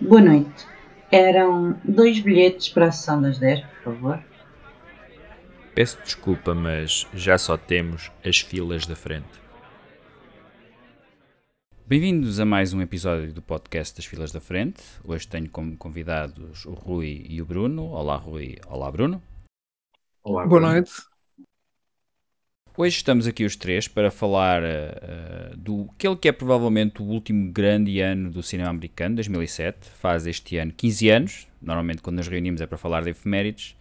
Boa noite. Eram dois bilhetes para a sessão das 10, por favor. Peço desculpa, mas já só temos as filas da frente. Bem-vindos a mais um episódio do podcast das Filas da Frente. Hoje tenho como convidados o Rui e o Bruno. Olá, Rui. Olá, Bruno. Olá, Boa Bruno. noite. Hoje estamos aqui os três para falar uh, do que é provavelmente o último grande ano do cinema americano, 2007. Faz este ano 15 anos. Normalmente, quando nos reunimos, é para falar de efemérides.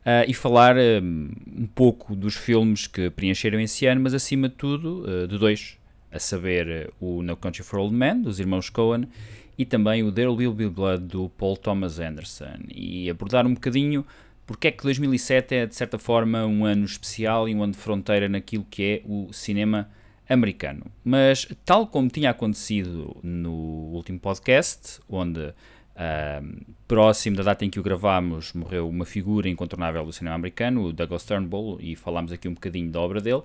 Uh, e falar uh, um pouco dos filmes que preencheram esse ano, mas acima de tudo, de dois a saber o No Country for Old Men, dos irmãos Coen, e também o There Will Be Blood, do Paul Thomas Anderson, e abordar um bocadinho porque é que 2007 é, de certa forma, um ano especial e um ano de fronteira naquilo que é o cinema americano. Mas, tal como tinha acontecido no último podcast, onde uh, próximo da data em que o gravámos morreu uma figura incontornável do cinema americano, o Douglas Turnbull, e falámos aqui um bocadinho da obra dele,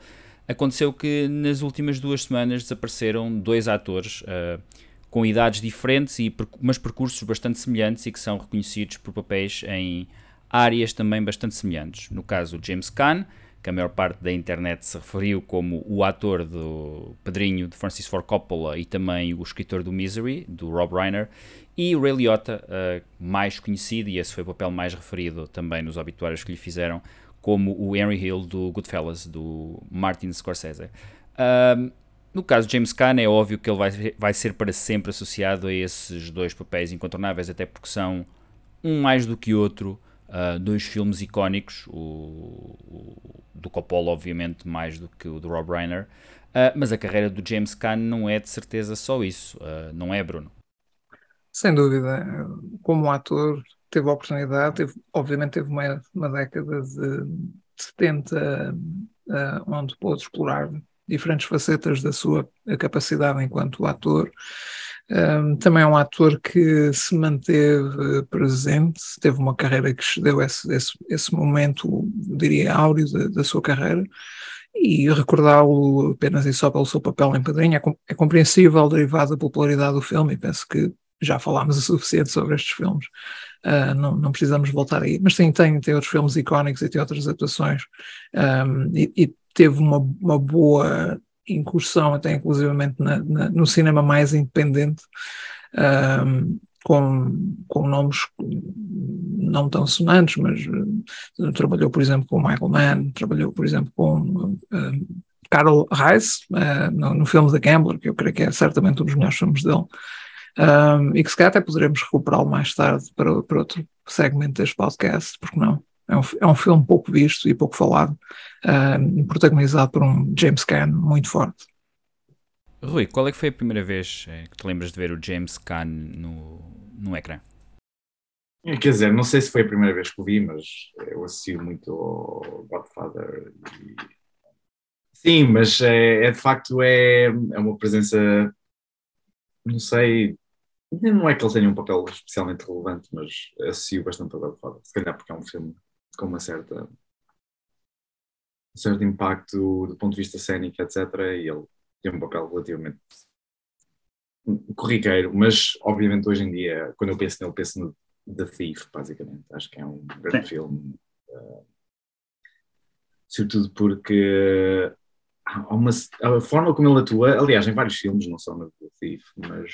aconteceu que nas últimas duas semanas desapareceram dois atores uh, com idades diferentes, e, mas percursos bastante semelhantes e que são reconhecidos por papéis em áreas também bastante semelhantes. No caso, James Caan, que a maior parte da internet se referiu como o ator do Padrinho de Francis Ford Coppola e também o escritor do Misery, do Rob Reiner, e o Ray Liotta, uh, mais conhecido, e esse foi o papel mais referido também nos obituários que lhe fizeram, como o Henry Hill do Goodfellas, do Martin Scorsese. Um, no caso de James Caan, é óbvio que ele vai, vai ser para sempre associado a esses dois papéis incontornáveis, até porque são um mais do que outro, uh, dois filmes icónicos, o, o, do Coppola, obviamente, mais do que o do Rob Reiner. Uh, mas a carreira do James Caan não é de certeza só isso, uh, não é, Bruno? Sem dúvida. Como ator, teve a oportunidade, teve, obviamente teve uma, uma década de 70 uh, onde pôde explorar diferentes facetas da sua capacidade enquanto ator. Um, também é um ator que se manteve presente, teve uma carreira que excedeu esse, esse, esse momento, diria, áureo da, da sua carreira, e recordá-lo apenas e só pelo seu papel em Padrinho é, é compreensível, derivado da popularidade do filme, e penso que já falámos o suficiente sobre estes filmes, uh, não, não, precisamos voltar aí. Mas tem, tem, tem outros filmes icónicos e tem outras atuações, um, e, e, teve uma, uma boa incursão, até inclusivamente na, na, no cinema mais independente, um, com, com nomes não tão sonantes, mas uh, trabalhou, por exemplo, com Michael Mann, trabalhou, por exemplo, com uh, Carol Reis, uh, no, no filme The Gambler, que eu creio que é certamente um dos melhores filmes dele um, e que se calhar até poderemos recuperá-lo mais tarde para, para outro segmento deste podcast, porque não? É um, é um filme pouco visto e pouco falado, um, protagonizado por um James Caan muito forte. Rui, qual é que foi a primeira vez eh, que te lembras de ver o James Caan no, no ecrã? É, quer dizer, não sei se foi a primeira vez que o vi, mas eu associo muito ao Godfather. E... Sim, mas é, é, de facto é, é uma presença, não sei, não é que ele tenha um papel especialmente relevante, mas associo bastante ao Godfather. Se calhar porque é um filme com uma certa um certo impacto do ponto de vista cénico, etc. E ele tem um papel relativamente corriqueiro, mas obviamente hoje em dia, quando eu penso nele, penso no The Thief, basicamente. Acho que é um grande Sim. filme. Uh, sobretudo porque há uma, a forma como ele atua, aliás, em vários filmes, não só no The Thief, mas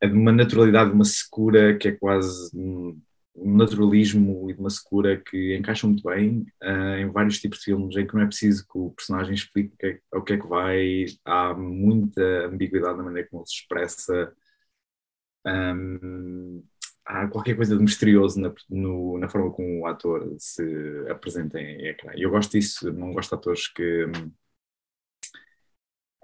é de uma naturalidade, de uma secura que é quase um naturalismo e de uma secura que encaixam muito bem uh, em vários tipos de filmes em que não é preciso que o personagem explique o que, é, o que é que vai, há muita ambiguidade na maneira como ele se expressa, um, há qualquer coisa de misterioso na, no, na forma como o ator se apresenta em ecrã. Eu gosto disso, não gosto de atores que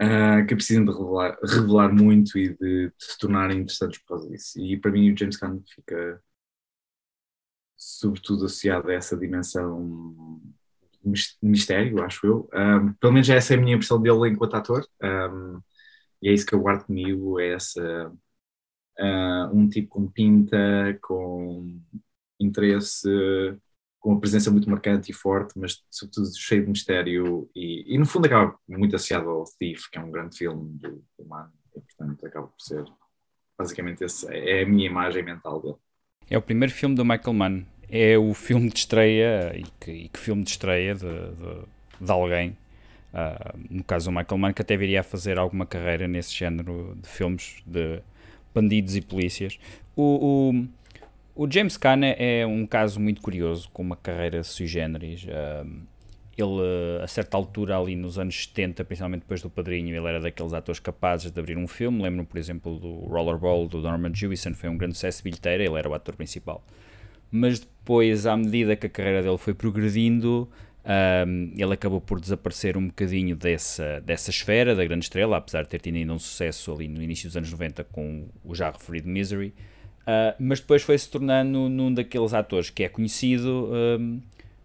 uh, que precisam de revelar, revelar muito e de, de, se tornarem interessantes por causa disso. E para mim o James Caan fica sobretudo associado a essa dimensão mistério, acho eu. Um, pelo menos essa é a minha impressão dele enquanto ator. Um, e é isso que eu guardo comigo, é essa uh, um tipo com pinta, com interesse, com uma presença muito marcante e forte, mas sobretudo cheio de mistério e, e no fundo acaba muito associado ao Thief, que é um grande filme do, do e portanto acaba por ser basicamente esse, é a minha imagem mental dele. É o primeiro filme do Michael Mann. É o filme de estreia, e que, e que filme de estreia de, de, de alguém. Uh, no caso do Michael Mann, que até viria a fazer alguma carreira nesse género de filmes de bandidos e polícias. O, o, o James Caan é um caso muito curioso, com uma carreira sui generis. Uh, ele, a certa altura, ali nos anos 70, principalmente depois do Padrinho, ele era daqueles atores capazes de abrir um filme. Lembro-me, por exemplo, do Rollerball, do Norman Jewison, foi um grande sucesso bilheteiro, ele era o ator principal. Mas depois, à medida que a carreira dele foi progredindo, um, ele acabou por desaparecer um bocadinho dessa, dessa esfera da grande estrela, apesar de ter tido ainda um sucesso ali no início dos anos 90 com o já referido Misery. Uh, mas depois foi se tornando num daqueles atores que é conhecido, um,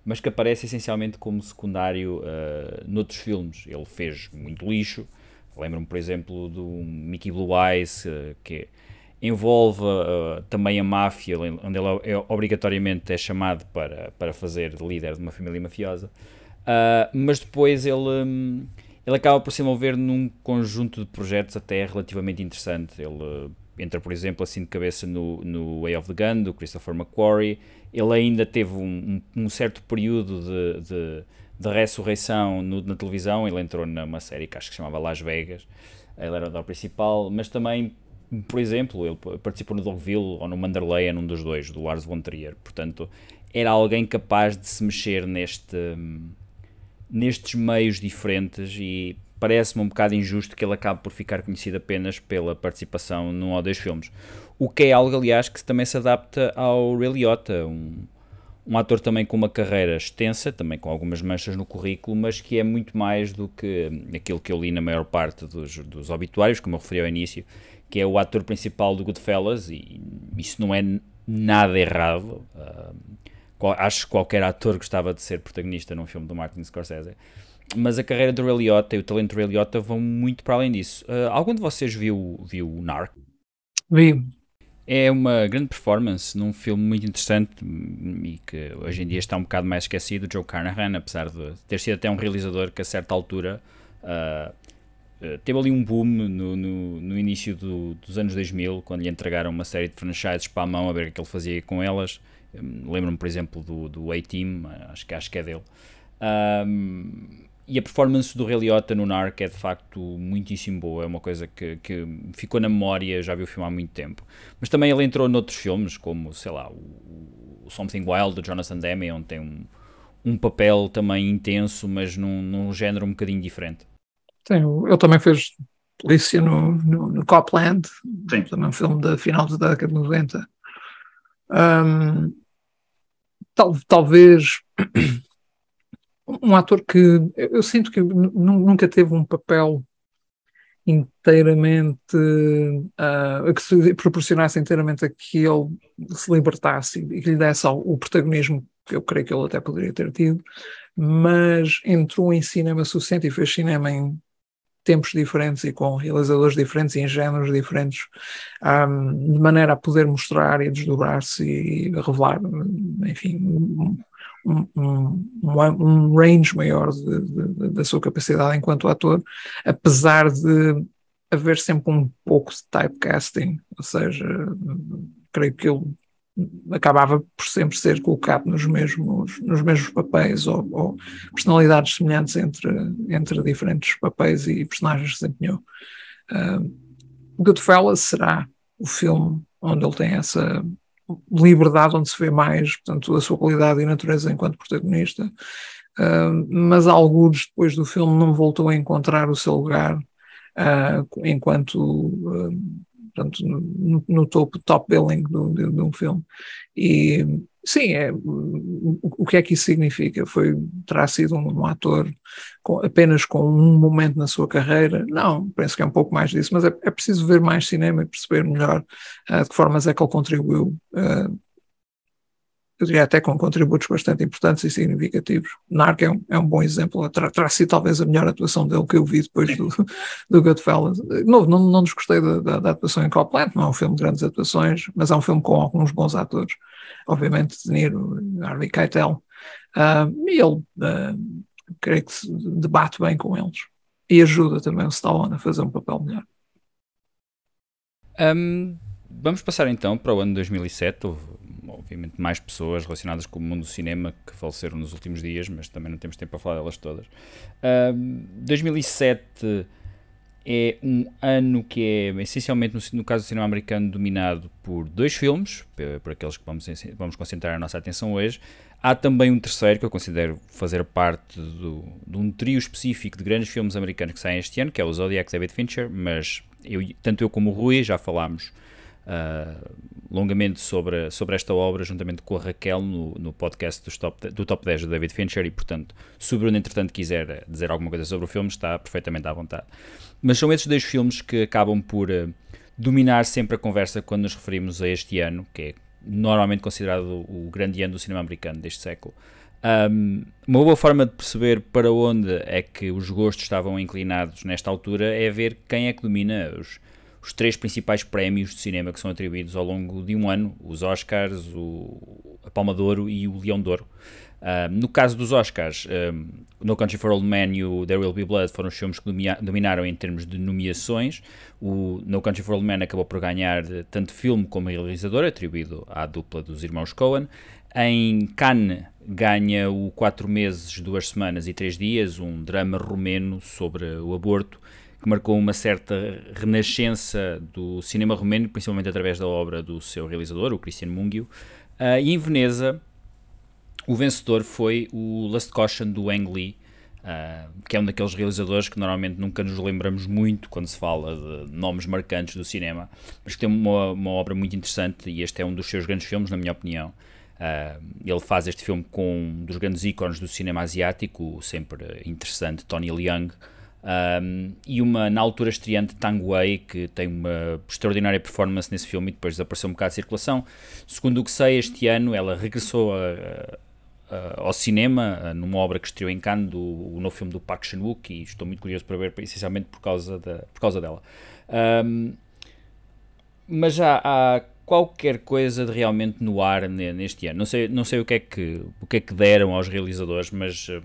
mas que aparece essencialmente como secundário uh, noutros filmes. Ele fez muito lixo. Lembro-me, por exemplo, do Mickey Blue Eyes, uh, que envolve uh, também a máfia, onde ele é, obrigatoriamente é chamado para, para fazer de líder de uma família mafiosa. mas depois ele, um, ele acaba por se envolver num conjunto de projetos até relativamente interessante. Ele entra, por exemplo, assim de cabeça no, no Way of the Gun, do Christopher McQuarrie. Ele ainda teve um, um, certo período de, de, de ressurreição no, na televisão. Ele entrou numa série que acho que se chamava Las Vegas. Ele era o principal, mas também, por exemplo, ele participou no Dogville ou no Manderley, num dos dois, do Lars von Trier. Portanto, era alguém capaz de se mexer neste, nestes meios diferentes e parece-me um bocado injusto que ele acabe por ficar conhecido apenas pela participação num ou dois filmes. O que é algo, aliás, que também se adapta ao Ray Liotta, um, um ator também com uma carreira extensa, também com algumas manchas no currículo, mas que é muito mais do que aquilo que eu li na maior parte dos, dos obituários, como eu referi ao início, que é o ator principal do Goodfellas, e isso não é nada errado. Uh, acho que qualquer ator gostava de ser protagonista num filme do Martin Scorsese mas a carreira do Ray Liotta e o talento do Ray Liotta vão muito para além disso. Uh, algum de vocês viu, viu o Narc? Vi. É uma grande performance num filme muito interessante e que hoje em dia está um bocado mais esquecido, Joe Carnahan, apesar de ter sido até um realizador que a certa altura uh, teve ali um boom no, no, no início do, dos anos 2000, quando lhe entregaram uma série de franchises para a mão a ver o que ele fazia com elas. Lembro-me, por exemplo, do, do A-Team, acho que, acho que é dele. Um, e a performance do Ray Liotta no Narc é de facto muitíssimo boa, é uma coisa que, que ficou na memória, já vi o filme há muito tempo. Mas também ele entrou noutros filmes, como, sei lá, o, o Something Wild, do Jonathan Demme, onde tem um, um papel também intenso, mas num, num género um bocadinho diferente. Sim, ele também fez Polícia no, no, no Copland, Sim. também um filme da final da década de 90. Um, tal, talvez um ator que eu sinto que nunca teve um papel inteiramente uh, que se proporcionasse inteiramente a que ele se libertasse e que lhe desse o protagonismo que eu creio que ele até poderia ter tido, mas entrou em cinema suficiente e fez cinema em tempos diferentes e com realizadores diferentes e em géneros diferentes, um, de maneira a poder mostrar e desdobrar-se e revelar, enfim, um, um, um range maior de, de, da sua capacidade enquanto ator, apesar de haver sempre um pouco de typecasting, ou seja, creio que ele acabava por sempre ser colocado nos mesmos, nos mesmos papéis ou, ou personalidades semelhantes entre, entre diferentes papéis e personagens que desempenhou. Uh, Goodfellas será o filme onde ele tem essa liberdade, onde se vê mais, portanto, a sua qualidade e natureza enquanto protagonista, uh, mas alguns depois do filme não voltou a encontrar o seu lugar uh, enquanto uh, portanto, no, no, topo, top billing de, de, um filme. E sim, é, o, o, que é que isso significa? Foi, terá sido um, um ator com, apenas com um momento na sua carreira? Não, penso que é um pouco mais disso, mas é, é preciso ver mais cinema e perceber melhor uh, de que formas é que ele contribuiu uh, eu diria até com contributos bastante importantes e significativos. Narc é um, é um bom exemplo, terá, terá sido talvez a melhor atuação dele que eu vi depois do, do Goodfellas. Não, não, não desgostei da, da, da, atuação em Copland, não é um filme de grandes atuações, mas é um filme com alguns bons atores, obviamente De Niro, Harvey Keitel, uh, ele uh, creio que se debate bem com eles e ajuda também o Stallone a fazer um papel melhor. Um, vamos passar então para o ano 2007. Houve, obviamente, mais pessoas relacionadas com o mundo do cinema que faleceram nos últimos dias, mas também não temos tempo para falar delas todas. Um, 2007 é um ano que é essencialmente, no, no, caso do cinema americano, dominado por dois filmes, por, aqueles que vamos, vamos concentrar a nossa atenção hoje. Há também um terceiro que eu considero fazer parte do, de um trio específico de grandes filmes americanos que saem este ano, que é o Zodiac David Fincher, mas eu, tanto eu como o Rui já falámos uh, longamente sobre, sobre esta obra, juntamente com a Raquel, no, no podcast do top, do top 10 do David Fincher, e portanto, se o Bruno, entretanto, quiser dizer alguma coisa sobre o filme, está perfeitamente à vontade. Mas são esses dois filmes que acabam por uh, dominar sempre a conversa quando nos referimos a este ano, que é normalmente considerado o grande ano do cinema americano deste século. Um, uma boa forma de perceber para onde é que os gostos estavam inclinados nesta altura é ver quem é que domina os, os três principais prémios de cinema que são atribuídos ao longo de um ano: os Oscars, o, a Palma de Ouro e o Leão de Ouro. Uh, no caso dos Oscars, um, No Country for Old Men e o There Will Be Blood foram os filmes que dominaram em termos de nomeações. O No Country for Old Men acabou por ganhar tanto filme como realizador, atribuído à dupla dos irmãos Coen. Em Cannes ganha o 4 meses, 2 semanas e 3 dias, um drama romeno sobre o aborto, que marcou uma certa renascença do cinema romeno, principalmente através da obra do seu realizador, o Cristian Mungiu. Uh, e em Veneza, o vencedor foi o Last Caution do Ang Lee, uh, que é um daqueles realizadores que normalmente nunca nos lembramos muito quando se fala de nomes marcantes do cinema, mas que tem uma, uma obra muito interessante e este é um dos seus grandes filmes, na minha opinião. Uh, ele faz este filme com um dos grandes ícones do cinema asiático, sempre interessante Tony Leung, um, e uma, na altura, estreante Tang Wei, que tem uma extraordinária performance nesse filme e depois desapareceu um bocado de circulação. Segundo o que sei, este ano ela regressou a, uh, ao cinema, numa obra que estreou em Cannes, do, o novo filme do Park Chan-wook, e estou muito curioso para ver, essencialmente por causa, da, por causa dela. Um, mas já há qualquer coisa de realmente no ar neste ano. Não sei, não sei o, que é que, o que é que deram aos realizadores, mas uh,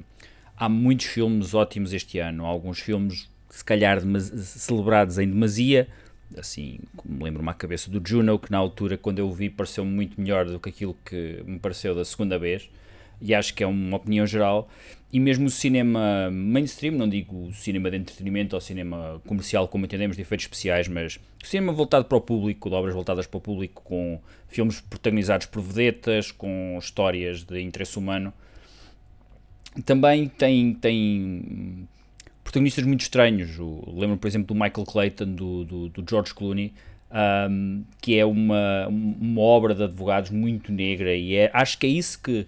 há muitos filmes ótimos este ano. Há alguns filmes, se calhar, celebrados em demasia, assim, me lembro uma cabeça do Juno, que na altura, quando eu o vi, pareceu muito melhor do que aquilo que me pareceu da segunda vez e acho que é uma opinião geral. E mesmo o cinema mainstream, não digo o cinema de entretenimento ou cinema comercial, como entendemos, de efeitos especiais, mas o cinema voltado para o público, de obras voltadas para o público, com filmes protagonizados por vedetas, com histórias de interesse humano, também tem, tem protagonistas muito estranhos. Lembro, por exemplo, do Michael Clayton, do, do, do George Clooney, um, que é uma, uma obra de advogados muito negra, e é, acho que é isso que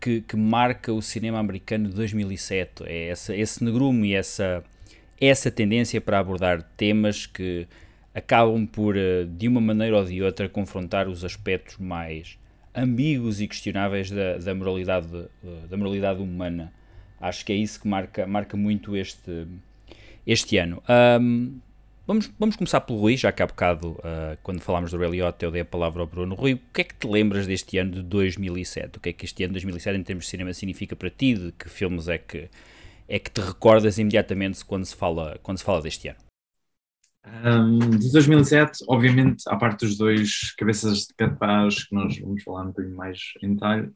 que, que, marca o cinema americano de 2007. É essa, esse negrume e essa, essa tendência para abordar temas que acabam por, eh, de uma maneira ou de outra, confrontar os aspectos mais ambíguos e questionáveis da, da, moralidade, eh, da moralidade humana. Acho que é isso que marca, marca muito este, este ano. Um, Vamos, vamos começar pelo Rui, já que há bocado, uh, quando falámos do Ray Liotta, eu dei a palavra ao Bruno. Rui, o que é que te lembras deste ano de 2007? O que é que este ano de 2007, em termos de cinema, significa para ti? De que filmes é que, é que te recordas imediatamente quando se fala, quando se fala deste ano? Um, de 2007, obviamente, à parte dos dois cabeças de cartaz que nós vamos falar um bocadinho mais em detalhe,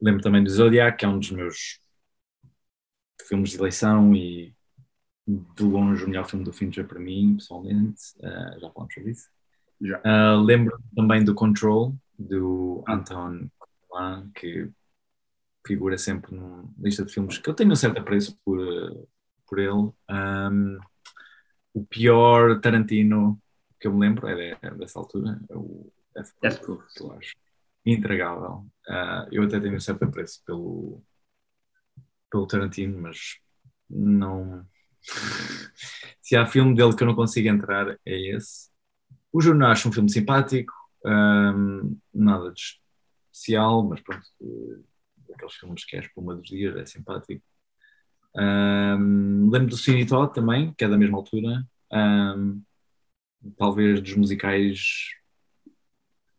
lembro também do Zodiac, que é um dos meus filmes de eleição e de longe o melhor filme do Fincher para mim, pessoalmente, uh, já falamos sobre isso. Uh, lembro também do Control, do Anton Coulon, que figura sempre na lista de filmes que eu tenho um certo apreço por, por ele. Um, o pior Tarantino que eu me lembro é, de, dessa altura, é o Death Proof, que eu acho intragável. Uh, eu até tenho um certo apreço pelo, pelo Tarantino, mas não se há filme dele que eu não consigo entrar, é esse. O Jornal acho um filme simpático, um, nada de especial, mas pronto, aqueles filmes que é a espuma dos dias, é simpático. Um, lembro do Cine Todd também, que é da mesma altura. Um, talvez dos musicais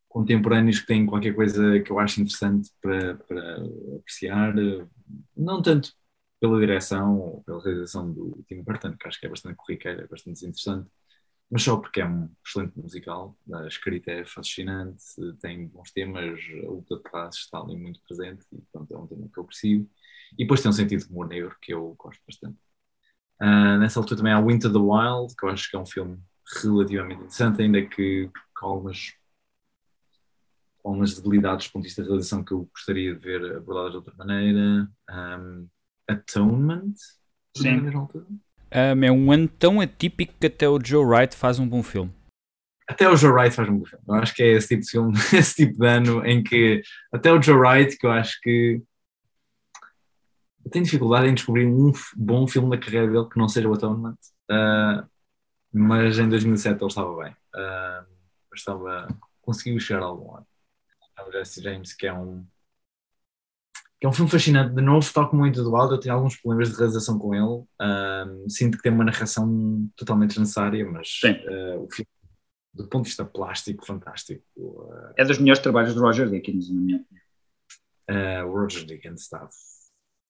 contemporâneos que têm qualquer coisa que eu acho interessante para, para apreciar. Não tanto pela direção ou pela realização do Tim Burton, que acho que é bastante corriqueira, é bastante interessante. mas só porque é um excelente musical, a escrita é fascinante, tem bons temas, a luta de classe está ali muito presente e pronto, é um tema que eu aprecio. E depois tem um sentido de humor negro que eu gosto bastante. Uh, nessa altura também há Winter the Wild, que eu acho que é um filme relativamente interessante, ainda que com algumas, com algumas debilidades do ponto de vista da realização que eu gostaria de ver abordadas de outra maneira. Um, Atonement, Sim. Um, é um ano tão atípico que até o Joe Wright faz um bom filme. Até o Joe Wright faz um bom filme. Eu acho que é esse tipo de filme, esse tipo de ano em que até o Joe Wright, que eu acho que eu tenho dificuldade em descobrir um bom filme da carreira dele que não seja o Atonement, uh, mas em 2007 ele estava bem. Uh, estava, conseguiu chegar a algum lado. Jesse James, que é um que é um filme fascinante. De novo, toco muito do Aldo, eu tenho alguns problemas de realização com ele. Um, sinto que tem uma narração totalmente desnecessária, mas uh, o filme, do ponto de vista plástico, fantástico. Uh, é dos melhores trabalhos de Roger Dickens, na minha opinião. Uh, o Roger Dickens está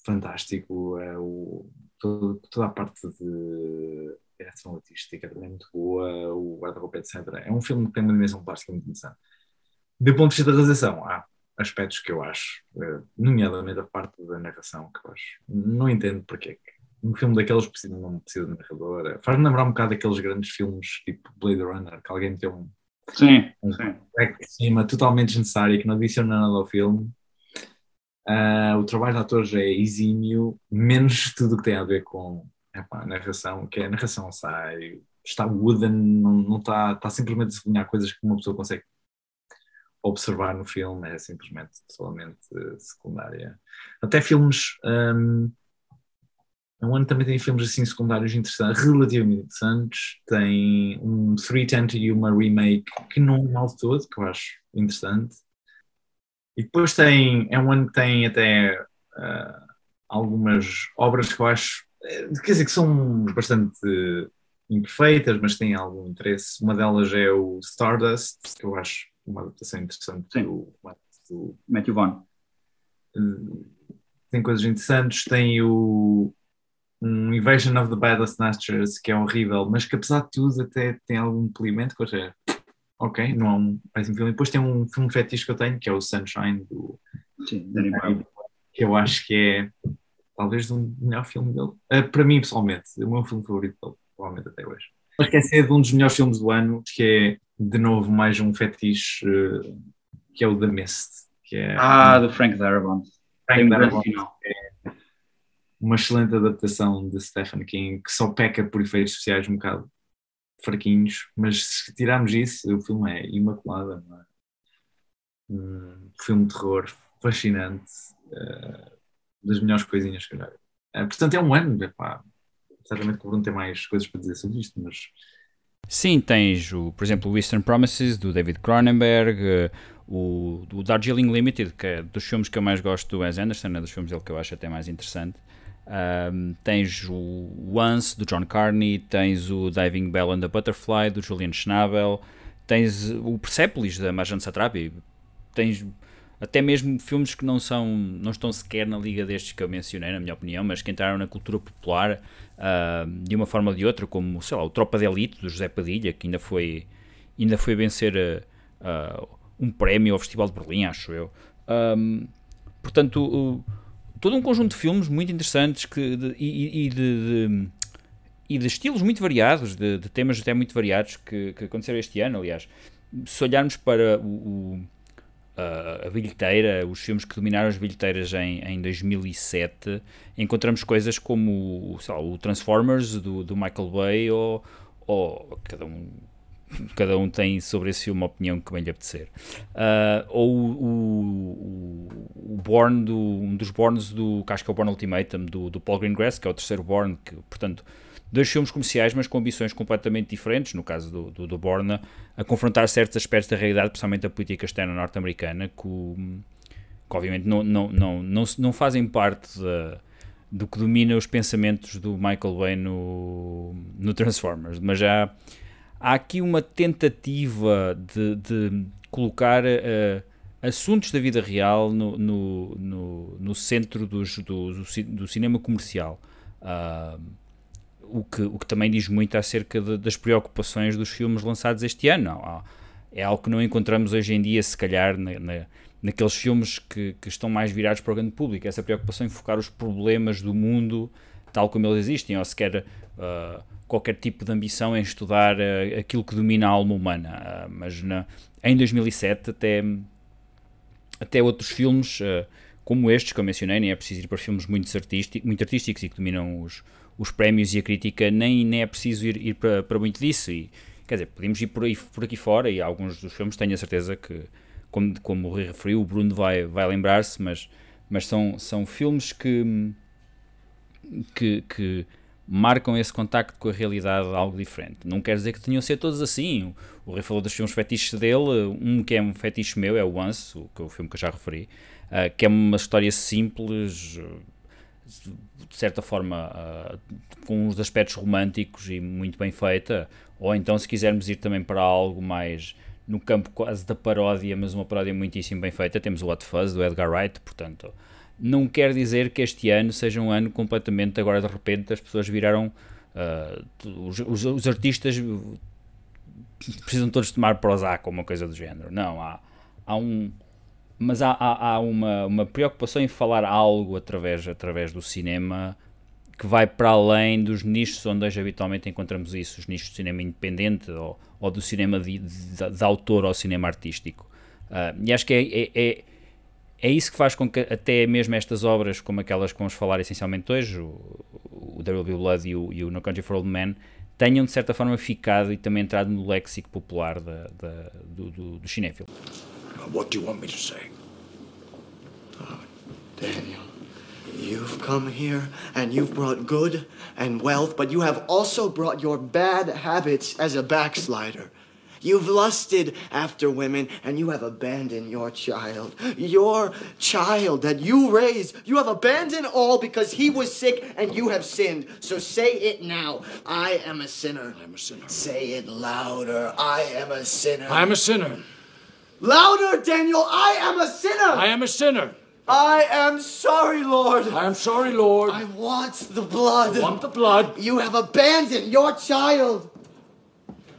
fantástico. o, todo, toda a parte de direção artística também muito boa, o guarda-roupa, etc. É um filme que tem uma dimensão plástica muito interessante. Do ponto de vista da realização, há aspectos que eu acho, eh, nomeadamente a parte da narração, que eu acho, não entendo porque é que um filme daqueles precisa, não precisa de narradora. Faz-me lembrar um bocado daqueles grandes filmes tipo Blade Runner, que alguém tem um, sim, um sim. de cima totalmente desnecessário que não adiciona nada ao filme. Uh, o trabalho de atores é exímio, menos tudo o que tem a ver com epá, narração, que é narração sai, está wooden, não, não está, está simplesmente a sublinhar coisas que uma pessoa consegue observar no filme é simplesmente totalmente secundária. Até filmes. Um, um ano também tem filmes assim secundários interessantes, relativamente interessantes. Tem um 310 e uma remake que não é mal todo, que eu acho interessante. E depois tem. É um ano que tem até uh, algumas obras que eu acho. Eh, quer dizer, que são bastante imperfeitas, mas têm algum interesse. Uma delas é o Stardust, que eu acho uma adaptação interessante Sim. do, do Matthew Vaughn. Uh, tem coisas interessantes, tem o um Invasion of the Bad Snatchers que é horrível, mas que apesar de tudo até tem algum polimento que eu ok, não é um péssimo filme. Depois tem um filme fetiche que eu tenho, que é o Sunshine do Sim, Danny Brown, que eu acho que é talvez o melhor filme dele. Uh, para mim, pessoalmente, o meu filme favorito dele, provavelmente até hoje. Mas esquecer de um dos melhores filmes do ano, que é de novo mais um fetiche uh, que é o The Mist. Que é ah, do Frank Darabont. Frank Darabont é uma excelente adaptação de Stephen King que só peca por efeitos especiais um bocado fraquinhos, mas se tirarmos isso, o filme é imaculado. É? Um filme de terror fascinante, uh, das melhores coisinhas que eu já vi. Uh, portanto, é um ano, epá, certamente que o Bruno tem mais coisas para dizer sobre isto, mas Sim, tens, o, por exemplo, o Eastern Promises, do David Cronenberg, eh, o, o Darjeeling Limited, que é dos filmes que eu mais gosto do Wes Anderson, é dos filmes dele que eu acho até mais interessante. Um, tens o Once, do John Carney, tens o Diving Bell and the Butterfly, do Julian Schnabel, tens o Persepolis, da Marjan Satrapi, tens até mesmo filmes que não são não estão sequer na liga destes que eu mencionei, na minha opinião, mas que entraram na cultura popular uh, de uma forma ou de outra, como sei lá, o Tropa de Elite do José Padilha, que ainda foi ainda foi vencer uh, um prémio ao Festival de Berlim, acho eu. Um, portanto, todo um conjunto de filmes muito interessantes que, de, e, e de, de, e de estilos muito variados, de, de, temas até muito variados que, que aconteceram este ano, aliás. Se olharmos para o, o a, a bilheteira, os filmes que dominaram as bilheteiras em, em 2007, encontramos coisas como lá, o Transformers do, do Michael Bay ou, ou cada um cada um tem sobre esse filme uma opinião que bem lhe apetecer. Uh, ou o, o, o Born, do, um dos Borns do, que acho que é o Born Ultimatum, do, do Paul Greengrass, que é o terceiro Born, que, portanto, dois filmes comerciais, mas com ambições completamente diferentes, no caso do, do, do Borna, a confrontar certos aspectos da realidade, principalmente a política externa norte-americana, que, que, obviamente não, não, não, não, não fazem parte da, do que domina os pensamentos do Michael Bay no, no Transformers, mas já há aqui uma tentativa de, de colocar uh, assuntos da vida real no, no, no, no centro dos, do, do, cinema comercial. Uh, o, que, o que também diz muito acerca de, das preocupações dos filmes lançados este ano. É algo que não encontramos hoje em dia, se calhar, na, na- naqueles filmes que, que estão mais virados para o grande público. Essa preocupação em focar os problemas do mundo tal como eles existem, ou sequer ah, qualquer tipo de ambição em estudar ah, aquilo que domina a alma humana. Ah, mas na- em 2007 até até outros filmes eh, como estes que eu mencionei, nem é preciso ir para filmes muito, artísticos, muito artísticos e que dominam os, os prémios e a crítica, nem, nem é preciso ir, ir para, para muito disso. E, quer dizer, podemos ir por, aí, por aqui fora e alguns dos filmes tenho a certeza que, como, como o Rui referiu, o Bruno vai, vai lembrar-se, mas, mas são, são filmes que, que, que marcam esse contacto com a realidade algo diferente. Não quer dizer que tenham de ser todos assim. O Rui falou dos filmes fetiches dele, um que é um fetiche meu é o Once, o, é o filme que eu já referi, ah, que é uma história simples, de certa forma, ah, com uns aspectos românticos e muito bem feita. Ou então, se quisermos ir também para algo mais no campo quase da paródia, mas uma paródia muitíssimo bem feita, temos o Hot Fuzz do Edgar Wright, portanto, não quer dizer que este ano seja um ano completamente, agora de repente as pessoas viraram, ah, os, os- os artistas precisam todos tomar Prozac ou uma coisa do género. Não, há, há um. Mas há, há, há uma, uma preocupação em falar algo através, através do cinema que vai para além dos nichos onde hoje habitualmente encontramos isso, os nichos do cinema independente ou, ou do cinema de, de, de autor ou cinema artístico. Ah, e acho que é, é, é, é isso que faz com que até mesmo estas obras, como aquelas que vamos falar essencialmente hoje, o, o There Will Be Blood e o, e o No Country for Old Men, tenham de certa forma ficado e também entrado no léxico popular da, da, do, do, do cinéfilo. What do you want me to say? Daniel, you've come here and you've brought good and wealth, but you have also brought your bad habits as a backslider. You've lusted after women and you have abandoned your child. Your child that you raised, you have abandoned all because he was sick and you have sinned. So say it now I am a sinner. I'm a sinner. Say it louder. I am a sinner. I am a sinner. louder, Daniel. I am a sinner. I am a sinner. I am sorry, Lord. I am sorry, Lord. I want the blood. I want the blood. You have abandoned your child.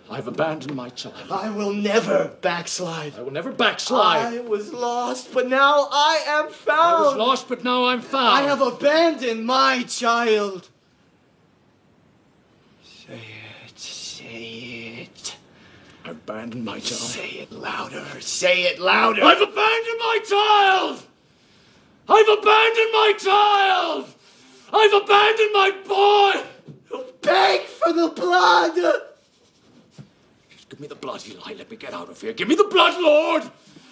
I've abandoned my child. I will never backslide. I will never backslide. I was lost, but now I am found. I was lost, but now I'm found. I have abandoned my child. Say it, say it. I've abandoned my child. Say it louder. Say it louder. I've abandoned my child. I've abandoned my child. I've abandoned my boy. Beg for the blood. Give me the blood, Eli. Let me get out of here. Give me the blood, Lord,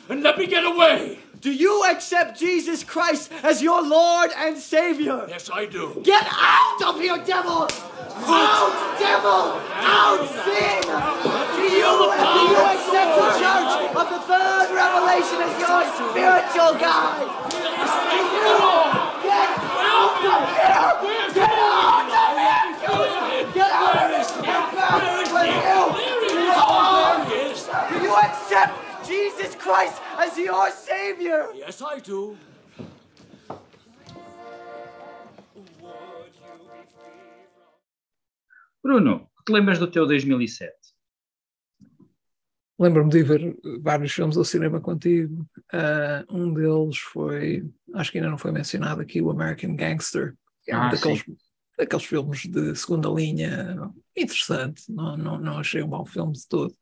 and let me get away. Do you accept Jesus Christ as your Lord and Savior? Yes, I do. Get out of here, devil! Out, devil! Out, sin! Do you, do you accept the church of the third revelation as your spiritual guide? Get out of here! Get out of here! Get out of here! Get back with you! Do you accept Jesus Christ as your Savior? Yes, I do. Bruno, que te lembras do teu 2007? Lembro-me de ver vários filmes ao cinema contigo. Ah, um deles foi, acho que ainda não foi mencionado aqui, o American Gangster, é um Ah, daqueles, daqueles filmes de segunda linha interessante. Não, não, não achei um mau filme de todo.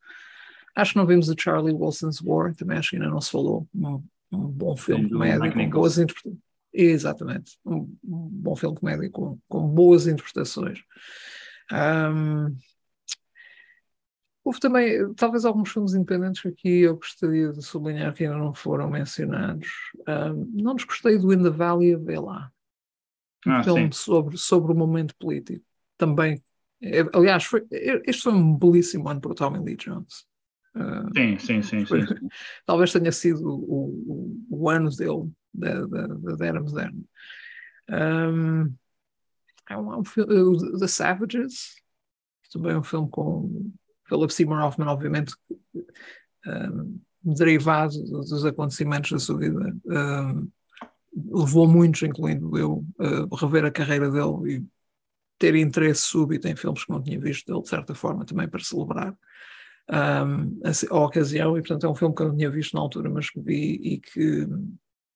Acho que não vimos o Charlie Wilson's War, também acho que ainda não se falou. Um, um bom filme do comédia com boas interpretações. Exatamente, um, um bom filme comédia com, com boas interpretações. Ahm, Houve também, talvez, alguns filmes independentes que aqui eu gostaria de sublinhar que ainda não foram mencionados. Não desgostei do In the Valley of Ela, um Ah, filme sim. sobre, sobre o momento político. Também, eh, aliás, foi, este foi um belíssimo ano para o Tommy Lee Jones. Ah, Sim, sim, sim, sim. sim. talvez tenha sido o, o, o ano dele, da, da, da, da era moderna. Um, é um, é um filme, o The Savages, também é um filme com Philip Seymour Hoffman, obviamente, um, derivado dos dos acontecimentos da sua vida. Um, levou muitos, incluindo eu, a rever a carreira dele e ter interesse súbito em filmes que não tinha visto dele, de certa forma, também para celebrar um, a, a, ocasião, e portanto é um filme que eu não tinha visto na altura, mas que vi e que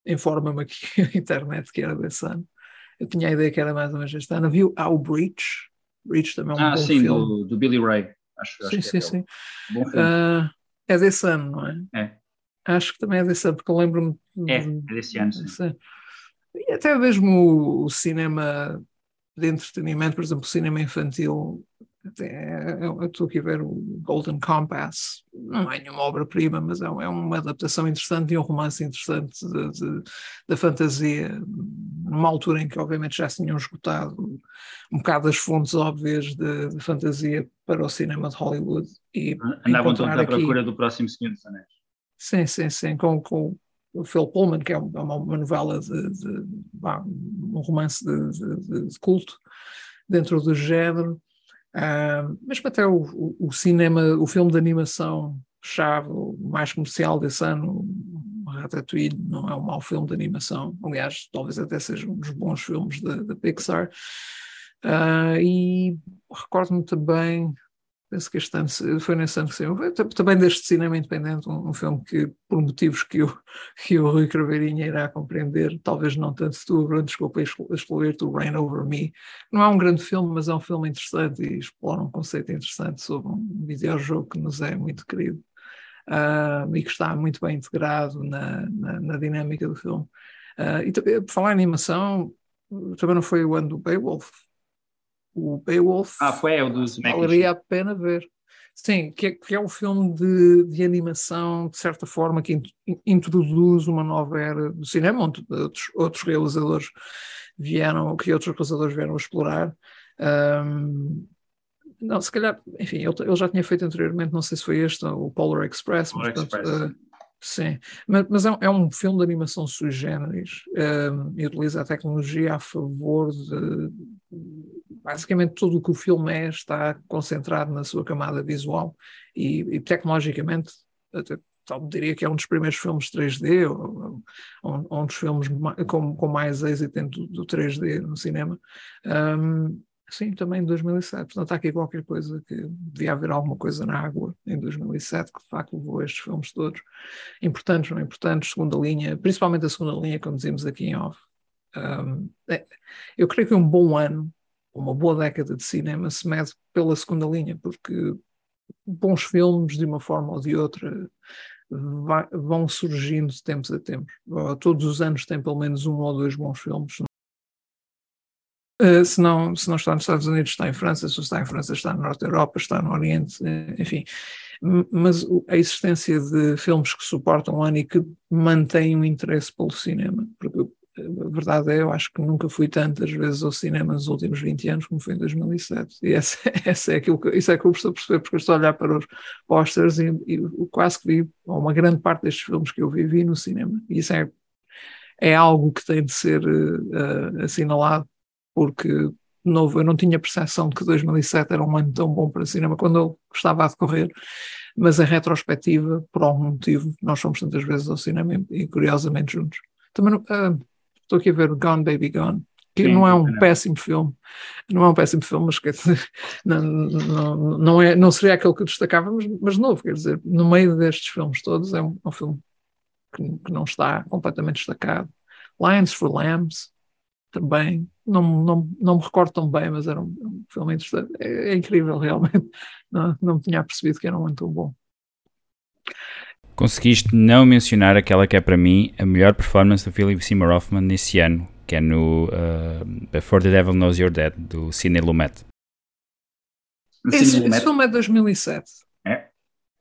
informa-me aqui a internet que era desse ano. Eu tinha a ideia que era mais ou menos este ano. Viu Ao Breach? Breach também é um ah, bom sim, filme. do, do Billy Ray. Acho, acho sim, que sim, é sim. Bom filme. Uh, é desse ano, não é? É. Acho que também é desse ano, porque eu lembro-me. É, é desse ano, sim. E até mesmo o, cinema de entretenimento, por exemplo, o cinema infantil. até- Eu eu estou aqui a ver o Golden Compass. Não é nenhuma obra-prima, mas é, é uma adaptação interessante e um romance interessante da fantasia, numa altura em que, obviamente, já se tinham esgotado um bocado as fontes óbvias de, de fantasia para o cinema de Hollywood. E Andavam todos à procura do próximo Senhor dos Anéis. Sim, sim, sim, com, com o Phil Pullman, que é uma, uma novela de, de- vá, um romance de, de- de culto dentro do género, Ah, mas até o, o- cinema, o filme de animação chave, o mais comercial desse ano, Ratatouille, não é um mau filme de animação, aliás, talvez até seja um dos bons filmes da Pixar. Ah, e recordo-me também penso que este ano foi nesse ano que saiu. Também deste cinema independente, um, um filme que, por motivos que o, que o Rui Craveirinha irá compreender, talvez não tanto tu, Bruno, desculpa excluir-te o Rain Over Me. Não é um grande filme, mas é um filme interessante e explora um conceito interessante sobre um videojogo que nos é muito querido ah, e que está muito bem integrado na, na, na dinâmica do filme. Ah, e por falar em animação, também não foi o ano do Beowulf. O Beowulf Ah, foi é o dos valeria a pena ver. Sim, que é, que é um filme de, de animação, de certa forma, que int- introduz uma nova era do cinema, onde outros, outros realizadores vieram, que outros realizadores vieram explorar. Ahm, não, se calhar, enfim, ele, ele já tinha feito anteriormente, não sei se foi este, o Polar Express, Polar mas, portanto, Express. ah, sim, mas, mas é, um, é um filme de animação sui generis ahm, e utiliza a tecnologia a favor de, basicamente tudo o que o filme é está concentrado na sua camada visual e, e tecnologicamente até, tal, diria que é um dos primeiros filmes 3D ou, ou- um dos filmes com, com mais êxito dentro do, do 3D no cinema. Ahm, sim, também em 2007 portanto está aqui qualquer coisa que devia haver alguma coisa na água em 2007 que de facto levou estes filmes todos importantes, não importantes, segunda linha principalmente a segunda linha como dizíamos aqui em off Ahm, é- eu creio que um bom ano uma boa década de cinema se mede pela segunda linha, porque bons filmes, de uma forma ou de outra, vai- vão surgindo de tempos a tempos. Todos os anos tem pelo menos um ou dois bons filmes. Uh, se, não, se não está nos Estados Unidos, está em França, se está em França, está na Norte da Europa, está no Oriente, eh, enfim. Mas o- a existência de filmes que suportam um ano e que mantêm um interesse pelo cinema, porque a verdade é, eu acho que nunca fui tantas vezes ao cinema nos últimos 20 anos como foi em 2007. E essa, essa é aquilo que, isso é que eu estou a perceber, porque eu estou a olhar para os posters e, e quase que vi, ou uma grande parte destes filmes que eu vi, vi no cinema. E isso é, é algo que tem de ser eh, eh, assinalado, porque, de novo, eu não tinha percepção de que 2007 era um ano tão bom para cinema quando eu estava a decorrer, mas em retrospectiva, por algum motivo, nós fomos tantas vezes ao cinema e, curiosamente juntos. Também ah, estou aqui a ver Gone Baby Gone, que Sim, não é um não. péssimo filme, não é um péssimo filme, mas quer dizer, não, não, não, é, não seria aquele que mas, mas de novo, quer dizer, no meio destes filmes todos, é um, é um filme que, que não está completamente destacado. Lions for Lambs, também, não, não, não me recordo tão bem, mas era um, um filme interessante. É, é incrível, realmente. Não, não me tinha percebido que era um tão bom. Conseguiste não mencionar aquela que é para mim a melhor performance do Philip Seymour Hoffman nesse ano, que é no uh, Before the Devil Knows You're Dead, do Cine Lumet. Esse, esse filme é de 2007. É?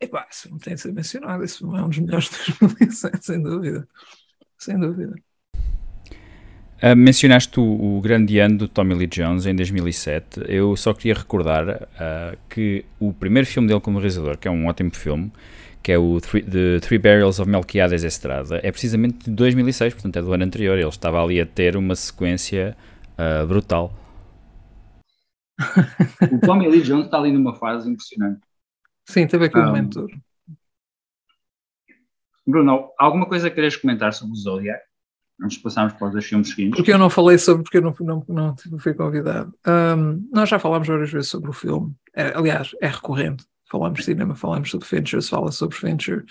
Epá, esse filme tem de ser mencionado. Esse filme é um dos melhores de 2007, sem dúvida. Sem dúvida. Uh, mencionaste o, o grande ano do Tommy Lee Jones em 2007. Eu só queria recordar uh, que o primeiro filme dele como realizador, que é um ótimo filme, que é o Three, The Three Barrels of Melquiades Estrada, é precisamente de 2006, portanto é do ano anterior. Ele estava ali a ter uma sequência uh, brutal. O Tommy Lee Jones está ali numa fase impressionante. Sim, teve aqui um mentor. Bruno, alguma coisa que queres comentar sobre o Zodiac? Vamos passarmos para os dois filmes seguintes. Porque eu não falei sobre, porque eu não, não, não fui convidado. Um, nós já falámos várias vezes sobre o filme. É, aliás, é recorrente. Falamos de cinema, falamos sobre Fincher, se fala sobre Fincher.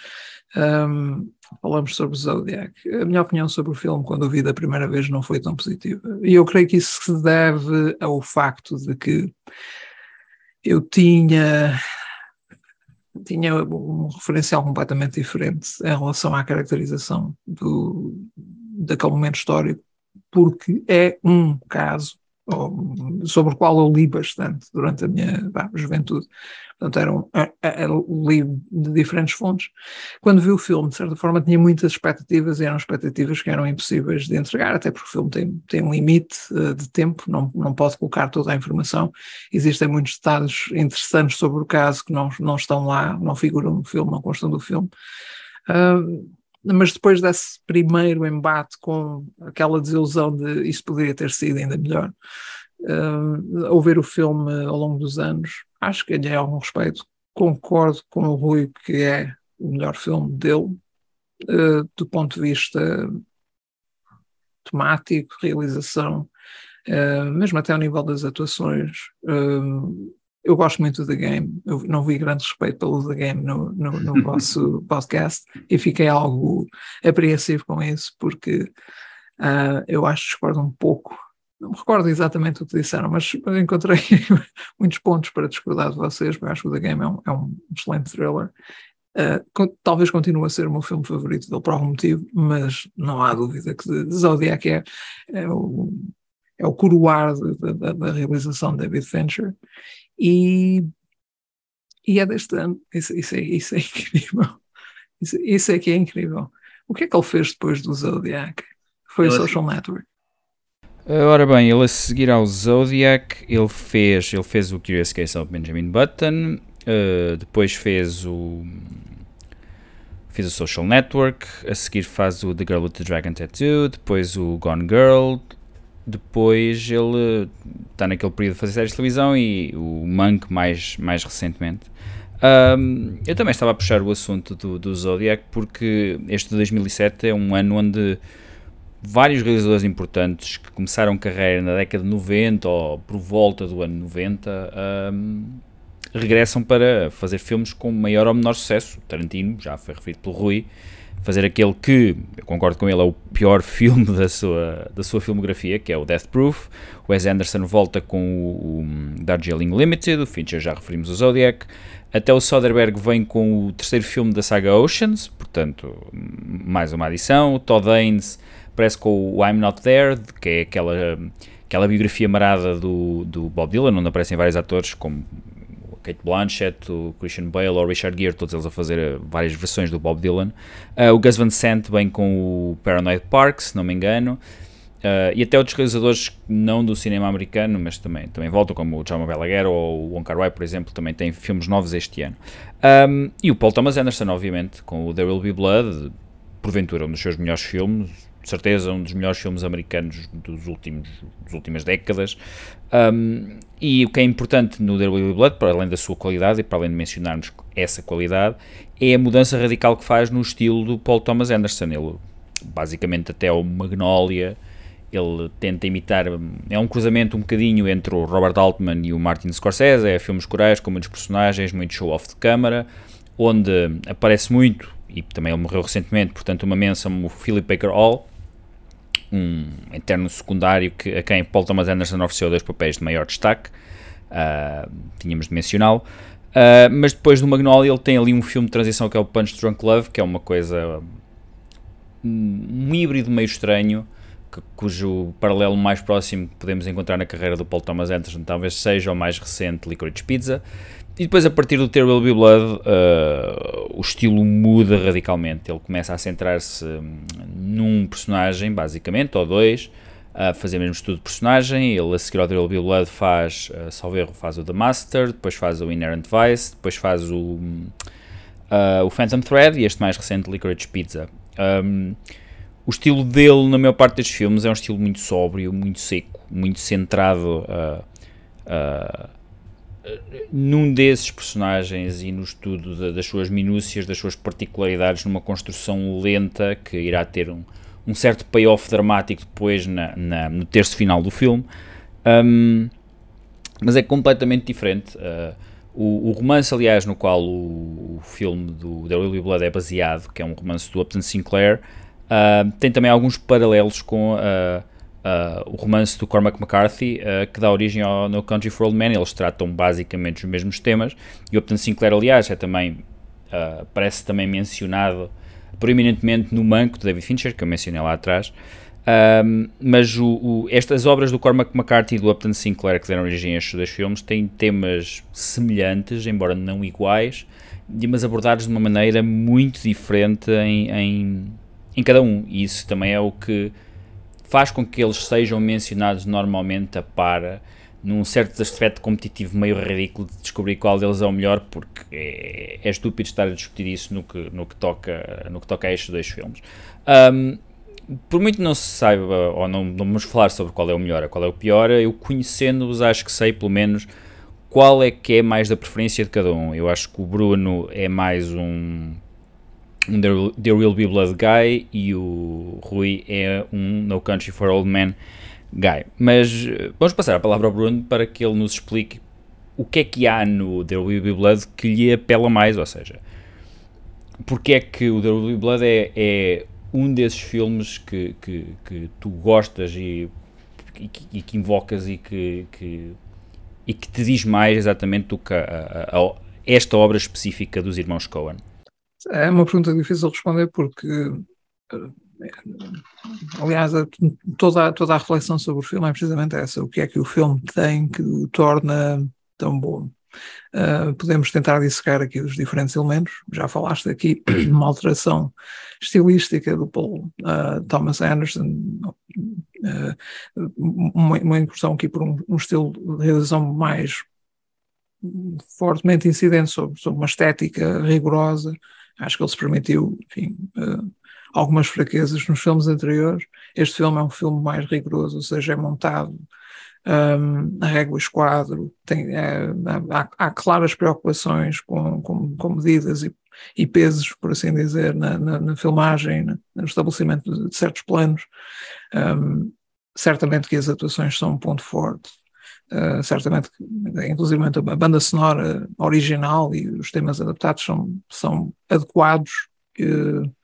Um, falamos sobre Zodiac. A minha opinião sobre o filme, quando o vi da primeira vez, não foi tão positiva. E eu creio que isso se deve ao facto de que eu tinha tinha um referencial completamente diferente em relação à caracterização do, daquele momento histórico, porque é um caso sobre o qual eu li bastante durante a minha bah, juventude. Portanto, era um, a, a, li de diferentes fontes. Quando vi o filme, de certa forma, tinha muitas expectativas e eram expectativas que eram impossíveis de entregar, até porque o filme tem, tem um limite uh, de tempo, não, não pode colocar toda a informação. Existem muitos detalhes interessantes sobre o caso que não, não estão lá, não figuram no filme, não constam do filme. Uh, mas depois desse primeiro embate com aquela desilusão de isso poderia ter sido ainda melhor, uh, ao ver o filme ao longo dos anos, acho que ganhei algum respeito. Concordo com o Rui que é o melhor filme dele, uh, do ponto de vista temático, realização, uh, mesmo até ao nível das atuações. Uh, eu gosto muito do The Game, eu não vi grande respeito pelo The Game no, no, no vosso podcast e fiquei algo apreensivo com isso, porque uh, eu acho que discordo um pouco. Não me recordo exatamente o que disseram, mas encontrei muitos pontos para discordar de vocês. Eu acho que o The Game é um, é um excelente thriller. Uh, talvez continue a ser o meu filme favorito dele por algum motivo, mas não há dúvida que Zodiac é, é o, é o coroar da, da, da realização de David Fincher e, e é deste ano. Isso, isso, é, isso é incrível. Isso, isso é que é incrível. O que é que ele fez depois do Zodiac? Foi ele o Social Network. Ora bem, ele a seguir ao Zodiac, ele fez, ele fez o Curious Case of Benjamin Button, uh, depois fez o fez o Social Network, a seguir faz o The Girl with the Dragon Tattoo, depois o Gone Girl, depois ele está naquele período de fazer séries de televisão e o Monk mais, mais recentemente. Um, eu também estava a puxar o assunto do, do Zodiac porque este de 2007 é um ano onde vários realizadores importantes que começaram carreira na década de 90 ou por volta do ano 90 um, regressam para fazer filmes com maior ou menor sucesso. Tarantino, já foi referido pelo Rui, fazer aquele que, eu concordo com ele, é o pior filme da sua, da sua filmografia, que é o Death Proof. O Wes Anderson volta com o, o Darjeeling Limited, o Fincher já referimos o Zodiac. Até o Soderbergh vem com o terceiro filme da saga Oceans, portanto, mais uma adição. O Todd Haynes parece com o I'm Not There, que é aquela, aquela biografia marada do, do Bob Dylan, onde aparecem vários atores como Kate Blanchett, o Christian Bale ou Richard Gere, todos eles a fazer eh, várias versões do Bob Dylan. Uh, o Gus Van Sant vem com o Paranoid Park, se não me engano. Uh, e até outros realizadores não do cinema americano, mas também, também voltam, como o John Balaguer ou o Wong Kar Wai, por exemplo, também têm filmes novos este ano. Um, e o Paul Thomas Anderson, obviamente, com o There Will Be Blood, porventura um dos seus melhores filmes, de certeza um dos melhores filmes americanos dos últimos, das últimas décadas. Um, e o que é importante no There Will Blood, para além da sua qualidade e para além de mencionarmos essa qualidade, é a mudança radical que faz no estilo do Paul Thomas Anderson. Ele, basicamente, até o Magnolia, ele tenta imitar. É um cruzamento um bocadinho entre o Robert Altman e o Martin Scorsese. É filmes corais com muitos personagens, muito show-off de câmara, onde aparece muito, e também ele morreu recentemente, portanto, uma menção o Philip Baker Hall um eterno secundário que, a quem Paul Thomas Anderson ofereceu dois papéis de maior destaque, uh, tínhamos de mencioná-lo. Uh, mas depois do Magnolia ele tem ali um filme de transição que é o Punch Drunk Love, que é uma coisa. um híbrido meio estranho, que, cujo paralelo mais próximo que podemos encontrar na carreira do Paul Thomas Anderson talvez seja o mais recente Licorice Pizza. E depois, a partir do There Will Be Blood, uh, o estilo muda radicalmente. Ele começa a centrar-se num personagem, basicamente, ou dois, a fazer mesmo estudo de personagem. Ele, a seguir ao There Will Be Blood, faz, uh, salvo erro, faz o The Master, depois faz o Inherent Vice, depois faz o, uh, o Phantom Thread e este mais recente, Licorice Pizza. Um, o estilo dele, na maior parte destes filmes, é um estilo muito sóbrio, muito seco, muito centrado uh, uh, num desses personagens e no estudo das suas minúcias, das suas particularidades, numa construção lenta que irá ter um, um certo payoff dramático depois na, na, no terço final do filme. Um, mas é completamente diferente. Uh, o, o, romance, aliás, no qual o, o filme do The Will Blood é baseado, que é um romance do Upton Sinclair, uh, tem também alguns paralelos com uh, o romance do Cormac McCarthy, que dá origem ao No Country for Old Men. Eles tratam basicamente os mesmos temas. E o Upton Sinclair, aliás, é também, parece também mencionado proeminentemente no Manco de David Fincher, que eu mencionei lá atrás. Mas o, o, estas obras do Cormac McCarthy e do Upton Sinclair, que deram origem a estes dois filmes, têm temas semelhantes, embora não iguais, mas abordados de uma maneira muito diferente em, em, em cada um. E isso também é o que faz com que eles sejam mencionados normalmente a par, num certo aspecto competitivo meio ridículo de descobrir qual deles é o melhor, porque é, é estúpido estar a discutir isso no que, no que, toca, no que toca a estes dois filmes. Um, por muito não se saiba, ou não, não vamos falar sobre qual é o melhor ou qual é o pior, eu conhecendo-os acho que sei pelo menos qual é que é mais da preferência de cada um. Eu acho que o Bruno é mais um, um There Will Be Blood guy e o Rui é um No Country for Old Men guy. Mas eh, vamos passar a palavra ao Bruno para que ele nos explique o que é que há no There Will Be Blood que lhe apela mais, ou seja, porque é que o There Will Be Blood é, é um desses filmes que, que, que tu gostas e, e, e, que invocas e que, que, e que te diz mais exatamente do que a, a, a, esta obra específica dos irmãos Coen? É uma pergunta difícil de responder porque, aliás, toda, toda a reflexão sobre o filme é precisamente essa: o que é que o filme tem que o torna tão bom? Uh, podemos tentar dissecar aqui os diferentes elementos. Já falaste aqui de uma alteração estilística do Paul uh, Thomas Anderson, uh, uma, uma, incursão aqui por um, um, estilo de realização mais fortemente incidente sobre, sobre uma estética rigorosa. Acho que ele se permitiu, enfim, algumas fraquezas nos filmes anteriores. Este filme é um filme mais rigoroso, ou seja, é montado um, a régua esquadro, tem, é, há, há, claras preocupações com, com, com medidas e, e, pesos, por assim dizer, na, na, na filmagem, no estabelecimento de, certos planos. Um, certamente que as atuações são um ponto forte. Uh, certamente, inclusive a banda sonora original e os temas adaptados são, são adequados. Uh,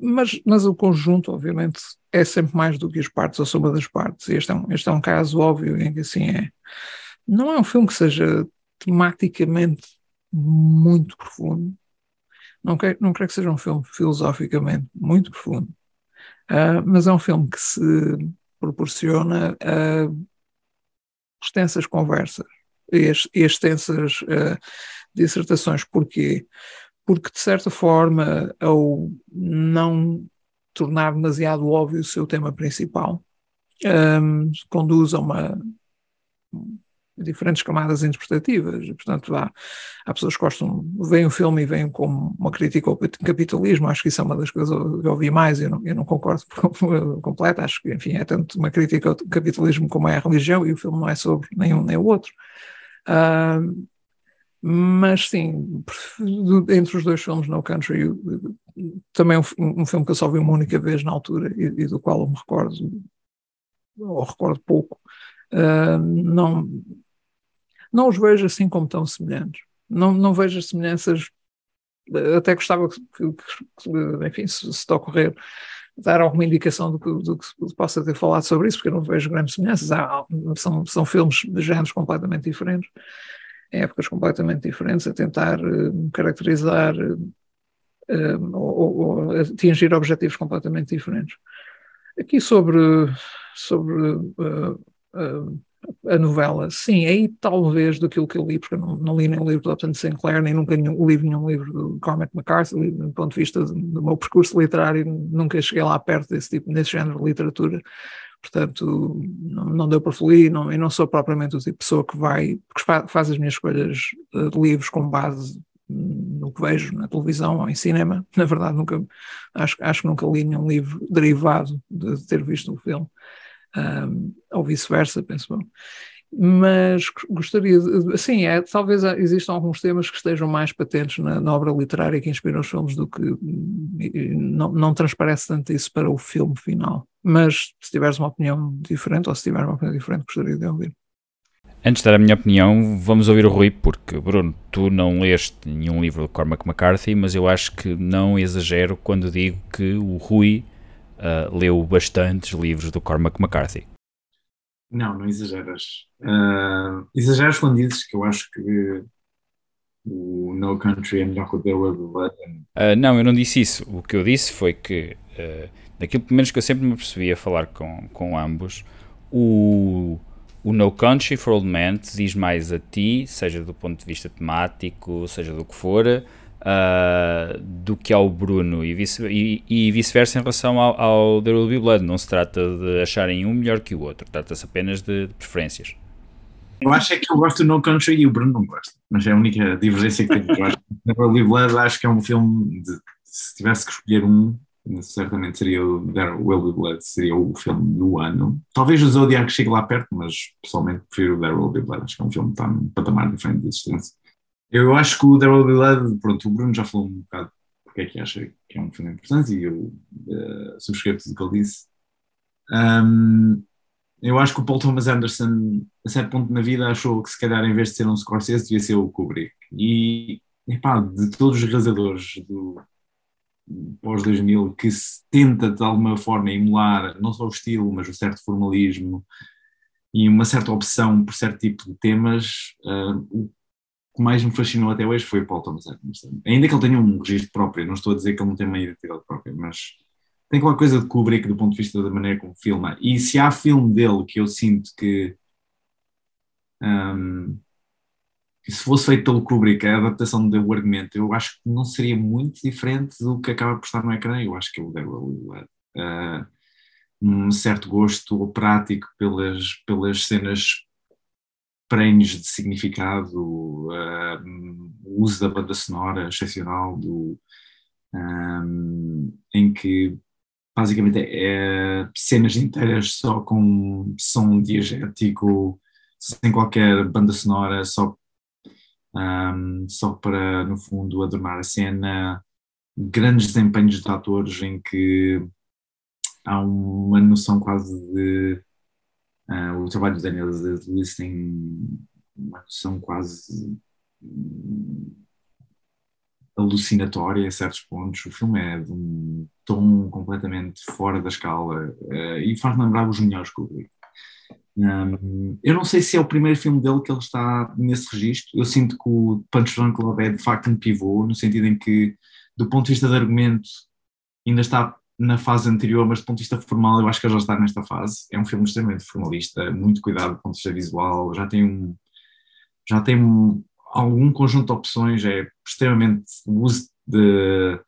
mas, mas o conjunto, obviamente, é sempre mais do que as partes, a soma das partes. E este é um, este é um caso óbvio em que assim é. Não é um filme que seja tematicamente muito profundo. Não quero, não quero que seja um filme filosoficamente muito profundo. Uh, mas é um filme que se proporciona uh, extensas conversas e, extensas uh, dissertações. Porquê? porque de certa forma, ao não tornar demasiado óbvio o seu tema principal, um, conduz a uma diferentes camadas interpretativas. Portanto, há, há pessoas que gostam, veem o filme e veem como uma crítica ao capitalismo. Acho que isso é uma das coisas que eu ouvi mais. Eu não, eu não concordo completo. Acho que, enfim, é tanto uma crítica ao capitalismo como é a religião e o filme não é sobre nenhum nem o outro. Uh, mas sim, entre os dois filmes, No Country, também um, um filme que eu só vi uma única vez na altura e, e do qual eu me recordo, ou recordo pouco, uh, não, não os vejo assim como tão semelhantes. Não, não vejo as semelhanças, até gostava que, que, que enfim, se, se ocorrer, dar alguma indicação do que, do que possa ter falado sobre isso, porque eu não vejo grandes semelhanças. Há, são, são filmes de géneros completamente diferentes em épocas completamente diferentes, a tentar uh, caracterizar uh, ou, ou, atingir objetivos completamente diferentes. Aqui sobre, sobre uh, a novela, sim, aí talvez daquilo que eu li, porque eu não, não li nem o livro do Upton Sinclair, nem nunca nenhum, li nenhum livro do Cormac McCarthy, do ponto de vista do, do meu percurso literário, nunca cheguei lá perto desse tipo, desse género de literatura, portanto não, não deu para fluir, não, eu não sou propriamente o tipo de pessoa que vai, que faz as minhas escolhas de livros com base no que vejo na televisão ou em cinema, na verdade nunca, acho, acho que nunca li nenhum livro derivado de ter visto o filme, um, ou vice-versa, penso eu. mas gostaria de, sim, é, talvez existam alguns temas que estejam mais patentes na, na, obra literária que inspira os filmes do que não, não transparece tanto isso para o filme final. Mas se tiveres uma opinião diferente, ou se tiver uma opinião diferente, gostaria de ouvir. Antes de dar a minha opinião, vamos ouvir o Rui, porque, Bruno, tu não leste nenhum livro de Cormac McCarthy, mas eu acho que não exagero quando digo que o Rui uh, leu bastantes livros do Cormac McCarthy. Não, não exageras. Uh, exageras quando dizes que eu acho que o No Country é melhor que o The World of uh, Não, eu não disse isso. O que eu disse foi que, uh, daquilo pelo menos que eu sempre me percebi a falar com, com ambos, o, o No Country for Old Men diz mais a ti, seja do ponto de vista temático, seja do que for, uh, do que ao Bruno e, vice, e, e vice-versa em relação ao, ao The Will Be Blood. Não se trata de acharem um melhor que o outro, trata-se apenas de, de, preferências. Eu acho é que eu gosto do No Country e o Bruno não gosta, mas é a única divergência que tenho. Eu acho que Be Blood acho que é um filme, de, se tivesse que escolher um, certamente seria o There Will Be Blood, seria o filme do ano. Talvez o Zodiac chegue lá perto, mas pessoalmente prefiro o There Will Be Blood, acho que é um filme que está num patamar diferente de existência. Eu acho que o Be Blood, pronto, o Bruno já falou um bocado porque é que acha que é um filme importante e eu uh, subscrevo tudo o que ele disse. Um, eu acho que o Paul Thomas Anderson, a certo ponto na vida, achou que se calhar em vez de ser um Scorsese, devia ser o Kubrick. E, epá, de todos os realizadores do pós-2000 que se tenta de alguma forma emular não só o estilo, mas o certo formalismo e uma certa opção por certo tipo de temas, uh, o que mais me fascinou até hoje foi Paul Thomas Anderson. Ainda que ele tenha um registro próprio, não estou a dizer que ele não tem uma identidade própria, mas tem aquela coisa de Kubrick do ponto de vista da maneira como filma. E se há filme dele que eu sinto que, um, se fosse feito pelo Kubrick, a adaptação do argumento, eu acho que não seria muito diferente do que acaba por estar no ecrã. Eu acho que ele deve uh, um certo gosto prático pelas, pelas cenas prenhes de significado, uh, o uso da banda sonora excepcional, do, um, em que basicamente é, cenas inteiras só com som diegético, sem qualquer banda sonora, só, um, só para, no fundo, adornar a cena, grandes desempenhos de atores em que há uma noção quase de Uh, o trabalho do Daniel Lewis tem uma noção quase alucinatória a certos pontos. O filme é de um tom completamente fora da escala uh, e faz lembrar os melhores Kubrick. Um, eu não sei se é o primeiro filme dele que ele está nesse registro. Eu sinto que o Punch Drunk Love é de facto um pivô, no sentido em que, do ponto de vista de argumento, ainda está na fase anterior, mas do ponto de vista formal, eu acho que já está nesta fase. É um filme extremamente formalista, muito cuidado do ponto de vista visual, já tem um, já tem um, algum conjunto de opções, é extremamente o uso de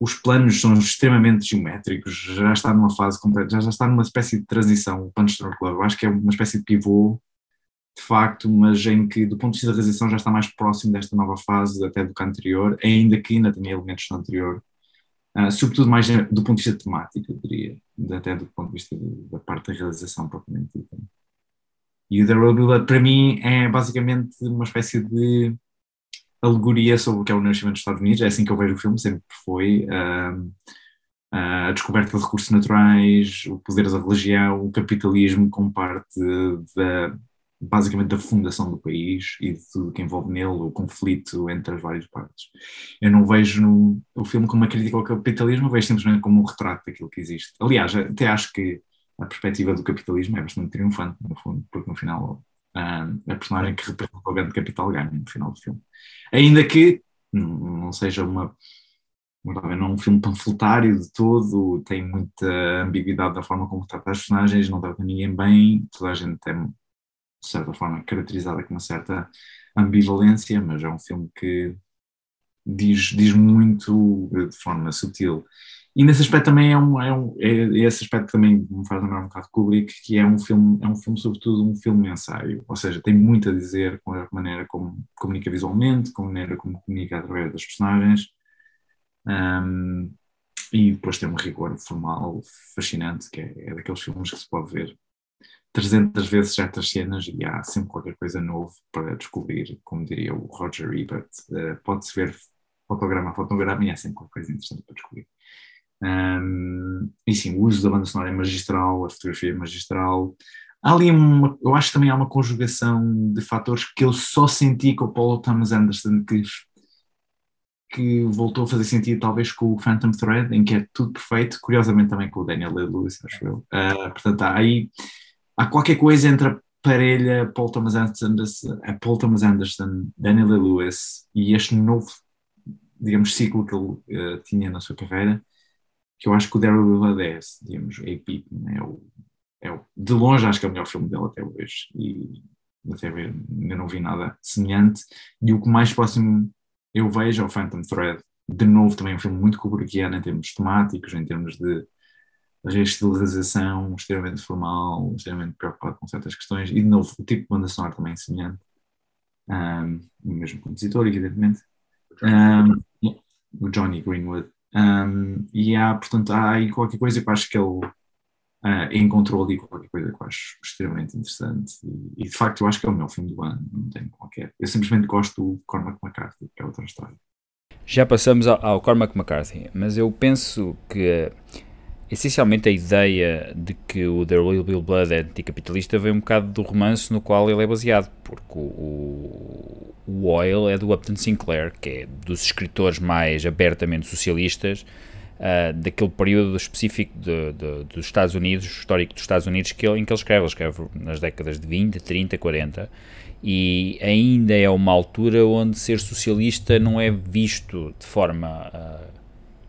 os planos são extremamente geométricos, já está numa fase completa, já, já está numa espécie de transição, o Punch Drunk Club, eu acho que é uma espécie de pivô de facto, mas em que do ponto de vista da realização já está mais próximo desta nova fase até do que anterior, ainda que ainda tenha elementos do anterior Uh, sobretudo mais do ponto de vista temático, eu diria, até do ponto de vista da parte da realização propriamente dita. E o The Road Blood, para mim, é basicamente uma espécie de alegoria sobre o que é o nascimento dos Estados Unidos, é assim que eu vejo o filme, sempre foi. Uh, a descoberta de recursos naturais, o poder da religião, o capitalismo como parte da, basicamente da fundação do país e de tudo que envolve nele, o conflito entre as várias partes. Eu não vejo no, o filme como uma crítica ao capitalismo, vejo simplesmente como um retrato daquilo que existe. Aliás, até acho que a perspectiva do capitalismo é bastante triunfante, no fundo, porque no final a personagem que representa o grande capital ganha no final do filme. Ainda que não seja uma não é um filme panfletário de todo, tem muita ambiguidade da forma como trata as personagens, não trata ninguém bem, toda a gente tem de certa forma, caracterizada com uma certa ambivalência, mas é um filme que diz, diz muito de forma sutil. E nesse aspecto também é, um, é, um, é esse aspecto também me faz lembrar um bocado Kubrick, que é um filme, é um filme sobretudo um filme ensaio, ou seja, tem muito a dizer com a maneira como comunica visualmente, com a maneira como comunica através das personagens, um, e depois tem um rigor formal fascinante, que é, é daqueles filmes que se pode ver 300 vezes certas cenas e há sempre qualquer coisa novo para descobrir, como diria o Roger Ebert. Uh, Pode-se ver fotograma a fotograma e há sempre qualquer coisa interessante para descobrir. Um, e sim, o uso da banda sonora é magistral, a fotografia é magistral. Há ali uma, eu acho que também há uma conjugação de fatores que eu só senti com o Paul Thomas Anderson que, que voltou a fazer sentido talvez com o Phantom Thread, em que é tudo perfeito, curiosamente também com o Daniel Day-Lewis, acho eu. Uh, portanto, há aí há qualquer coisa entre a parelha Paul Thomas Anderson, Paul Thomas Anderson, Daniel Day-Lewis e este novo, digamos, ciclo que ele uh, tinha na sua carreira, que eu acho que o Daryl Blood é, digamos, é, é o é, de longe acho que é o melhor filme dele até hoje e até ver, ainda não vi nada semelhante. E o que mais próximo eu vejo é o Phantom Thread. De novo também é um filme muito kubrickiano em termos temáticos, em termos de reestilização extremamente formal, extremamente preocupado com certas questões e de novo o tipo de banda sonora também é semelhante. Um, o mesmo compositor evidentemente. Um, o Johnny Greenwood. Um, e há portanto há aí qualquer coisa que eu acho que ele uh, encontrou ali qualquer coisa que eu acho extremamente interessante. E, e, de facto eu acho que é o meu filme do ano, não tenho qualquer. Eu simplesmente gosto do Cormac McCarthy, que é outra história. Já passamos ao, ao Cormac McCarthy, mas eu penso que essencialmente a ideia de que o There Will Be Blood é anticapitalista vem um bocado do romance no qual ele é baseado, porque o, o Oil é do Upton Sinclair, que é dos escritores mais abertamente socialistas uh, daquele período específico de, de, dos Estados Unidos, histórico dos Estados Unidos, que ele, em que ele escreve. Ele escreve nas décadas de 20, 30, 40 e ainda é uma altura onde ser socialista não é visto de forma uh,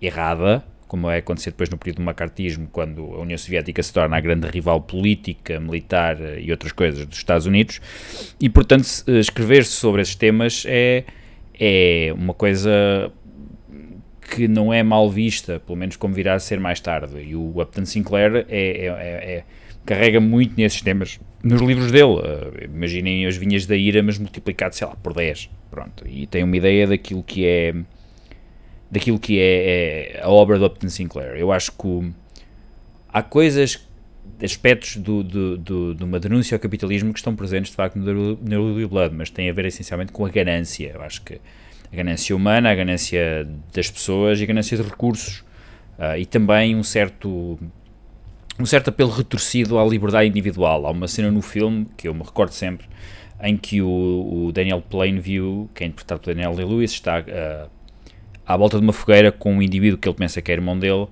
errada, como é acontecer depois no período do macartismo, quando a União Soviética se torna a grande rival política, militar e outras coisas dos Estados Unidos, e portanto escrever sobre esses temas é, é uma coisa que não é mal vista, pelo menos como virá a ser mais tarde. E o Upton Sinclair é, é, é, é carrega muito nesses temas nos livros dele. Uh, imaginem as vinhas da ira, mas multiplicado, sei lá, por 10. Pronto. E tem uma ideia daquilo que é daquilo que é, é a obra do Upton Sinclair. Eu acho que há coisas, aspectos do, do, do, de uma denúncia ao capitalismo que estão presentes de facto no The Blood, mas tem a ver essencialmente com a ganância. Eu acho que a ganância humana, a ganância das pessoas e a ganância de recursos. Uh, e também um certo um certo apelo retorcido à liberdade individual. Há uma cena no filme, que eu me recordo sempre, em que o, o Daniel Plainview, que é interpretado por Daniel Day-Lewis, está uh, à volta de uma fogueira com um indivíduo que ele pensa que é irmão dele,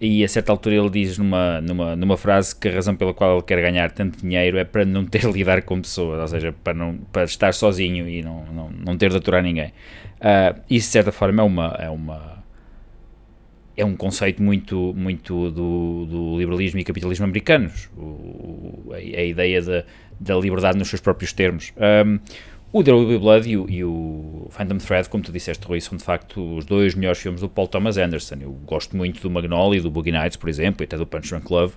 e a certa altura ele diz numa, numa, numa frase que a razão pela qual ele quer ganhar tanto dinheiro é para não ter de lidar com pessoas, ou seja, para, não, para estar sozinho e não, não, não ter de aturar ninguém. Uh, isso de certa forma é uma, é uma é um conceito muito, muito do, do liberalismo e capitalismo americanos, o, a, a, ideia da, da liberdade nos seus próprios termos. Um, o The Will Be Blood e o, e o, Phantom Thread, como tu disseste, Rui, são de facto os dois melhores filmes do Paul Thomas Anderson. Eu gosto muito do Magnolia, do Boogie Nights, por exemplo, e até do Punch Drunk Love.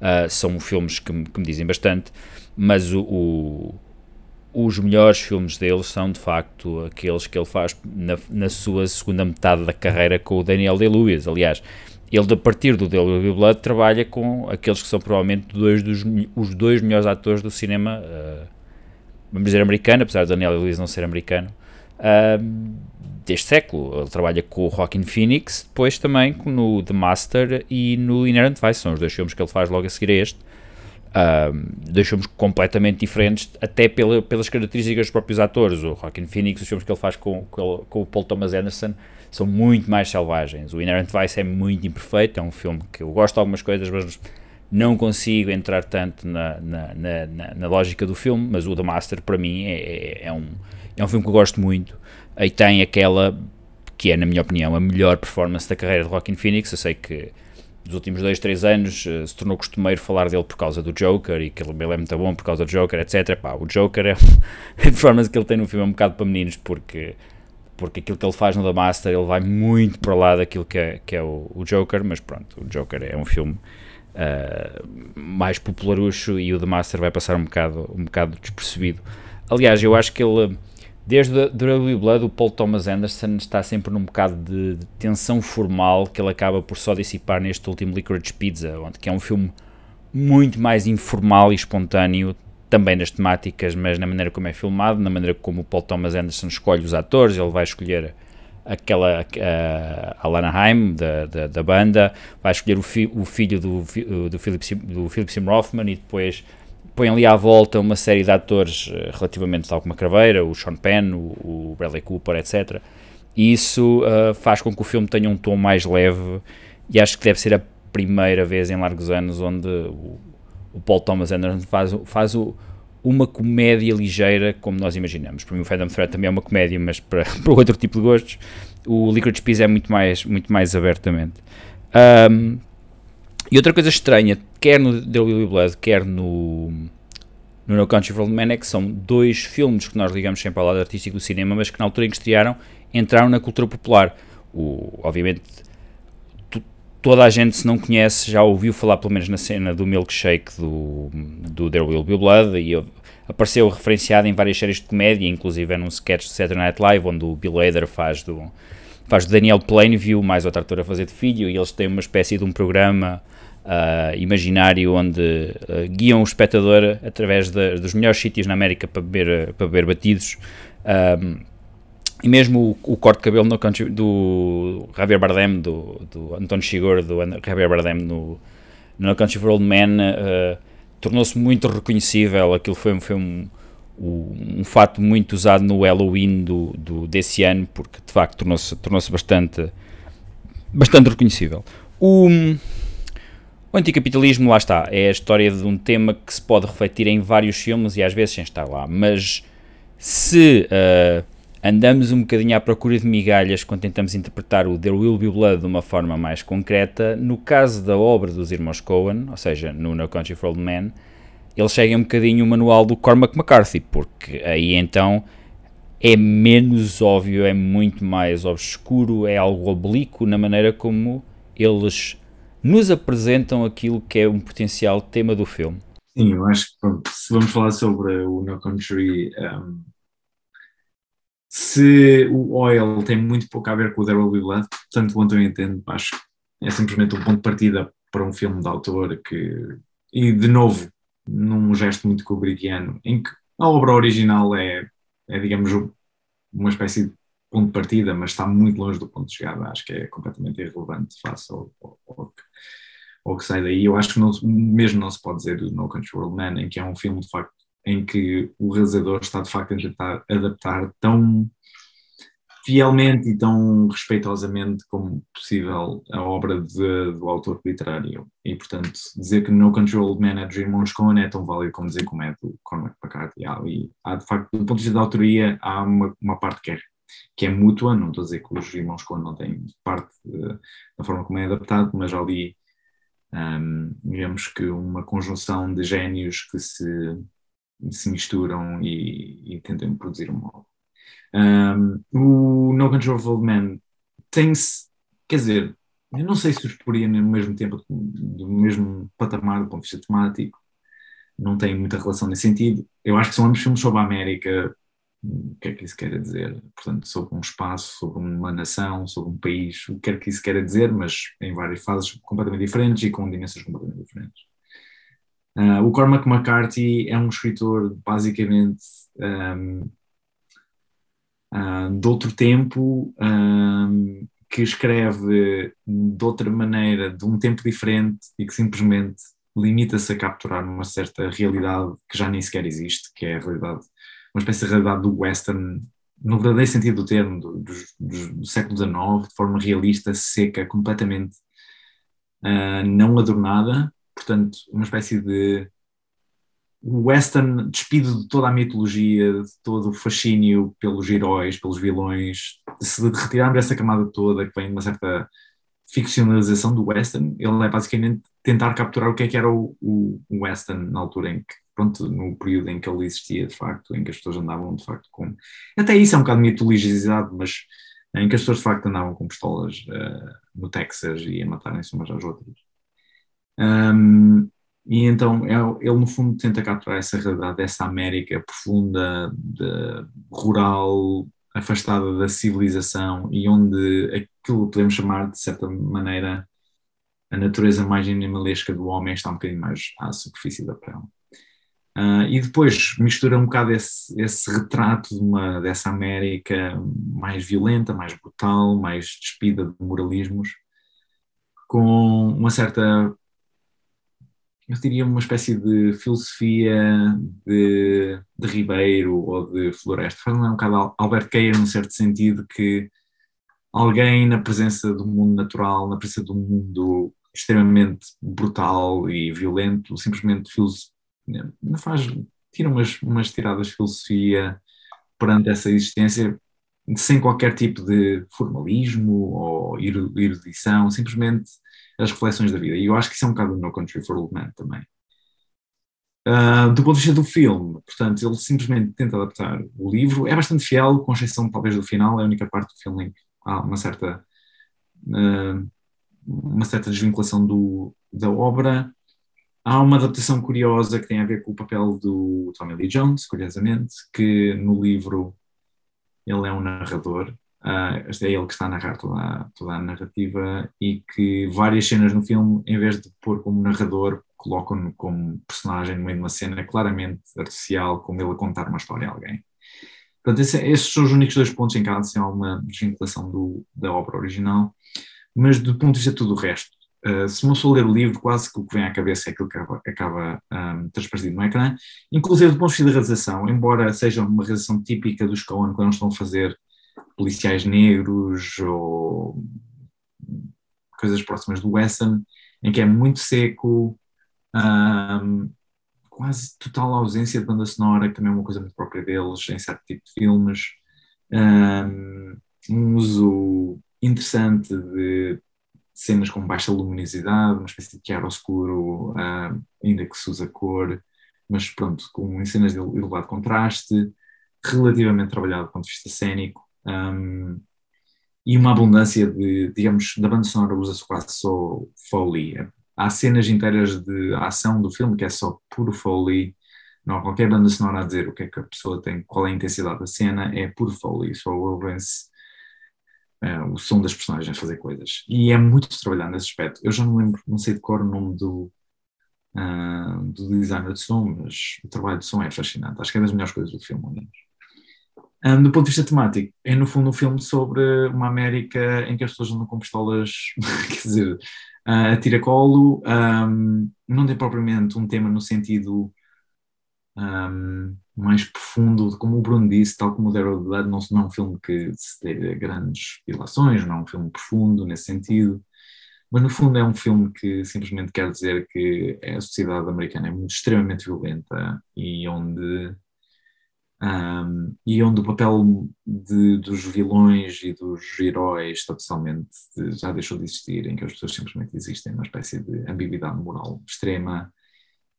Uh, são filmes que, que, me dizem bastante, mas o, o os melhores filmes dele são de facto aqueles que ele faz na, na sua segunda metade da carreira com o Daniel Day-Lewis. Aliás, ele a partir do Dale Blood trabalha com aqueles que são provavelmente dois dos, os dois melhores atores do cinema, uh, vamos dizer americano, apesar de Daniel Day-Lewis não ser americano, uh, deste século. Ele trabalha com o Joaquin Phoenix, depois também no The Master e no Inherent Vice, são os dois filmes que ele faz logo a seguir a este um, dois filmes completamente diferentes, até pela, pelas características dos próprios atores. O Joaquin Phoenix, os filmes que ele faz com, com, com o Paul Thomas Anderson, são muito mais selvagens. O Inherent Vice é muito imperfeito, é um filme que eu gosto de algumas coisas, mas não consigo entrar tanto na, na, na, na lógica do filme. Mas o The Master, para mim, é, é, é, um, é um filme que eu gosto muito. E tem aquela que é, na minha opinião, a melhor performance da carreira de Joaquin Phoenix. Eu sei que nos últimos dois, três anos uh, se tornou costumeiro falar dele por causa do Joker e que ele é muito bom por causa do Joker, etc. Pá, o Joker é a performance que ele tem no filme é um bocado para meninos porque, porque aquilo que ele faz no The Master ele vai muito para lá daquilo que é, que é o, o Joker, mas pronto, o Joker é um filme uh, mais popularucho e o The Master vai passar um bocado, um bocado despercebido. Aliás, eu acho que ele Desde Ugly Blood, o Paul Thomas Anderson está sempre num bocado de, de, tensão formal que ele acaba por só dissipar neste último Licorice Pizza, onde, que é um filme muito mais informal e espontâneo, também nas temáticas, mas na maneira como é filmado, na maneira como o Paul Thomas Anderson escolhe os atores, ele vai escolher aquela a, a Lana Haim da, da, da, banda, vai escolher o, fi, o filho do, do, Philip, do Philip e depois põe ali à volta uma série de atores eh, relativamente tal como a Craveira, o Sean Penn, o, o Bradley Cooper, etc. E isso uh, faz com que o filme tenha um tom mais leve e acho que deve ser a primeira vez em largos anos onde o, o Paul Thomas Anderson faz, faz o, uma comédia ligeira como nós imaginamos. Para mim o Phantom Thread também é uma comédia, mas para, para outro tipo de gostos. O Licorice Pizza é muito mais, muito mais abertamente. Um, e outra coisa estranha, quer no The Willy Blood, quer no, no No Country for Old Men, é que são dois filmes que nós ligamos sempre ao lado artístico do cinema, mas que na altura em que estrearam, entraram na cultura popular. O, obviamente toda a gente, se não conhece, já ouviu falar pelo menos na cena do milkshake do, do There Will Be Blood e apareceu referenciado em várias séries de comédia, inclusive num sketch do Saturday Night Live, onde o Bill Hader faz do, faz do Daniel Plainview, mais outra ator a fazer de filho, e eles têm uma espécie de um programa uh, imaginário onde uh, guiam o espectador através de, dos melhores sítios na América para beber, para beber batidos. Um, e mesmo o, o, corte de cabelo no do Javier Bardem, do, do António Chigor, do Javier Bardem no, no Country for Old Men, uh, tornou-se muito reconhecível. Aquilo foi, foi um, um, um, fato muito usado no Halloween do, do, desse ano, porque de facto tornou-se tornou bastante, bastante reconhecível. O, o anticapitalismo, lá está, é a história de um tema que se pode refletir em vários filmes e às vezes sem estar lá, mas se. Uh, andamos um bocadinho à procura de migalhas quando tentamos interpretar o There Will Be Blood de uma forma mais concreta. No caso da obra dos irmãos Coen, ou seja, no No Country for Old Men, eles seguem um bocadinho o manual do Cormac McCarthy, porque aí então é menos óbvio, é muito mais obscuro, é algo oblíquo na maneira como eles nos apresentam aquilo que é um potencial tema do filme. Sim, eu acho que pronto, se vamos falar sobre o No Country um, se o oil tem muito pouco a ver com o There Blood, tanto quanto eu entendo, acho que é simplesmente um ponto de partida para um filme de autor que, e de novo, num gesto muito kubrickiano, em que a obra original é, é digamos, uma espécie de ponto de partida, mas está muito longe do ponto de chegada, acho que é completamente irrelevante face ao, ao, ao, ao que sai daí. Eu acho que não, mesmo não se pode dizer do No Country for Old Men, em que é um filme de facto em que o realizador está de facto a tentar adaptar tão fielmente e tão respeitosamente como possível a obra de, do autor literário. E, portanto, dizer que No Control Man é dos irmãos Coen é tão válido como dizer como é do Cormac McCarthy. E há, de facto, do ponto de vista da autoria, há uma, uma parte que é, que é mútua, não estou a dizer que os irmãos Coen não têm parte de, da forma como é adaptado, mas ali um, digamos que uma conjunção de génios que se se misturam e, e tentam produzir um álbum. Um, o No Control of Old Man tem-se, quer dizer, eu não sei se os poria no mesmo tempo, do mesmo patamar do ponto de vista temático, não tem muita relação nesse sentido. Eu acho que são ambos filmes sobre a América, o que é que isso quer dizer? Portanto, sobre um espaço, sobre uma nação, sobre um país, o que quer que isso quer dizer, mas em várias fases completamente diferentes e com dimensões completamente diferentes. Uh, o Cormac McCarthy é um escritor basicamente um, uh, de outro tempo, um, que escreve de outra maneira, de um tempo diferente e que simplesmente limita-se a capturar uma certa realidade que já nem sequer existe, que é a realidade, uma espécie de realidade do western, no verdadeiro sentido do termo, do, do, do, do século XIX, de forma realista, seca, completamente uh, não adornada, portanto, uma espécie de western despido de toda a mitologia, de todo o fascínio pelos heróis, pelos vilões, se retirarmos essa camada toda que vem de uma certa ficcionalização do western, ele é basicamente tentar capturar o que é que era o, o, western na altura em que, pronto, no período em que ele existia de facto, em que as pessoas andavam de facto com... Até isso é um bocado mitologizado, mas em que as pessoas de facto andavam com pistolas uh, no Texas e a matarem-se umas às outras. Um, e então é, ele, no fundo, tenta capturar essa realidade dessa América profunda, de, rural, afastada da civilização e onde aquilo podemos chamar, de certa maneira, a natureza mais animalesca do homem está um bocadinho mais à superfície da pele. Uh, e depois mistura um bocado esse, esse retrato de uma, dessa América mais violenta, mais brutal, mais despida de moralismos, com uma certa, eu diria, uma espécie de filosofia de, de Ribeiro ou de Floresta. Faz um bocado Albert Keir, num certo sentido, que alguém na presença do mundo natural, na presença do mundo extremamente brutal e violento, simplesmente não faz, tira umas, umas tiradas de filosofia perante essa existência sem qualquer tipo de formalismo ou erudição, simplesmente as reflexões da vida. E eu acho que isso é um bocado do No Country for Old Men também. Uh, do ponto de vista do filme, portanto, ele simplesmente tenta adaptar o livro, é bastante fiel, com exceção talvez do final, é a única parte do filme em que há uma certa, uh, uma certa desvinculação do, da obra, Há uma adaptação curiosa que tem a ver com o papel do Tommy Lee Jones, curiosamente, que no livro ele é um narrador, uh, é ele que está a narrar toda a, toda a narrativa e que várias cenas no filme, em vez de pôr como narrador, colocam-no como personagem no meio de uma cena claramente artificial, como ele a contar uma história a alguém. Portanto, esse, esses são os únicos dois pontos em que há assim, uma desvinculação do, da obra original, mas do ponto de vista de tudo o resto, Uh, se uma pessoa ler o livro, quase que o que vem à cabeça é aquilo que acaba, acaba um, transparecido no ecrã. Inclusive, do ponto de vista da realização, embora seja uma realização típica dos Coen, quando estão a fazer policiais negros ou coisas próximas do western, em que é muito seco, um, quase total ausência de banda sonora, que também é uma coisa muito própria deles, em certo tipo de filmes. Um, um uso interessante de cenas com baixa luminosidade, uma espécie de chiaro escuro, uh, ainda que se usa cor, mas pronto, com cenas de elevado contraste, relativamente trabalhado do ponto de vista cênico, um, e uma abundância de, digamos, da banda sonora usa-se quase só Foley. Há cenas inteiras de ação do filme que é só puro Foley, não há qualquer banda sonora a dizer o que é que a pessoa tem, qual é a intensidade da cena, é puro Foley, só ouvem-se uh, o som das personagens fazer coisas. E é muito trabalhado nesse aspecto. Eu já não lembro, não sei de cor o nome do, uh, do designer de som, mas o trabalho de som é fascinante. Acho que é das melhores coisas do filme, ao menos. Um, do ponto de vista temático, é no fundo um filme sobre uma América em que as pessoas andam com pistolas, quer dizer, uh, a tiracolo, um, não tem propriamente um tema no sentido um, mais profundo, como o Bruno disse, tal como o Daryl Blood, não, não é um filme que se dê grandes ilações, não é um filme profundo nesse sentido, mas no fundo é um filme que simplesmente quer dizer que a sociedade americana é muito extremamente violenta e onde um, e onde o papel de, dos vilões e dos heróis totalmente já deixou de existir, em que as pessoas simplesmente existem numa espécie de ambiguidade moral extrema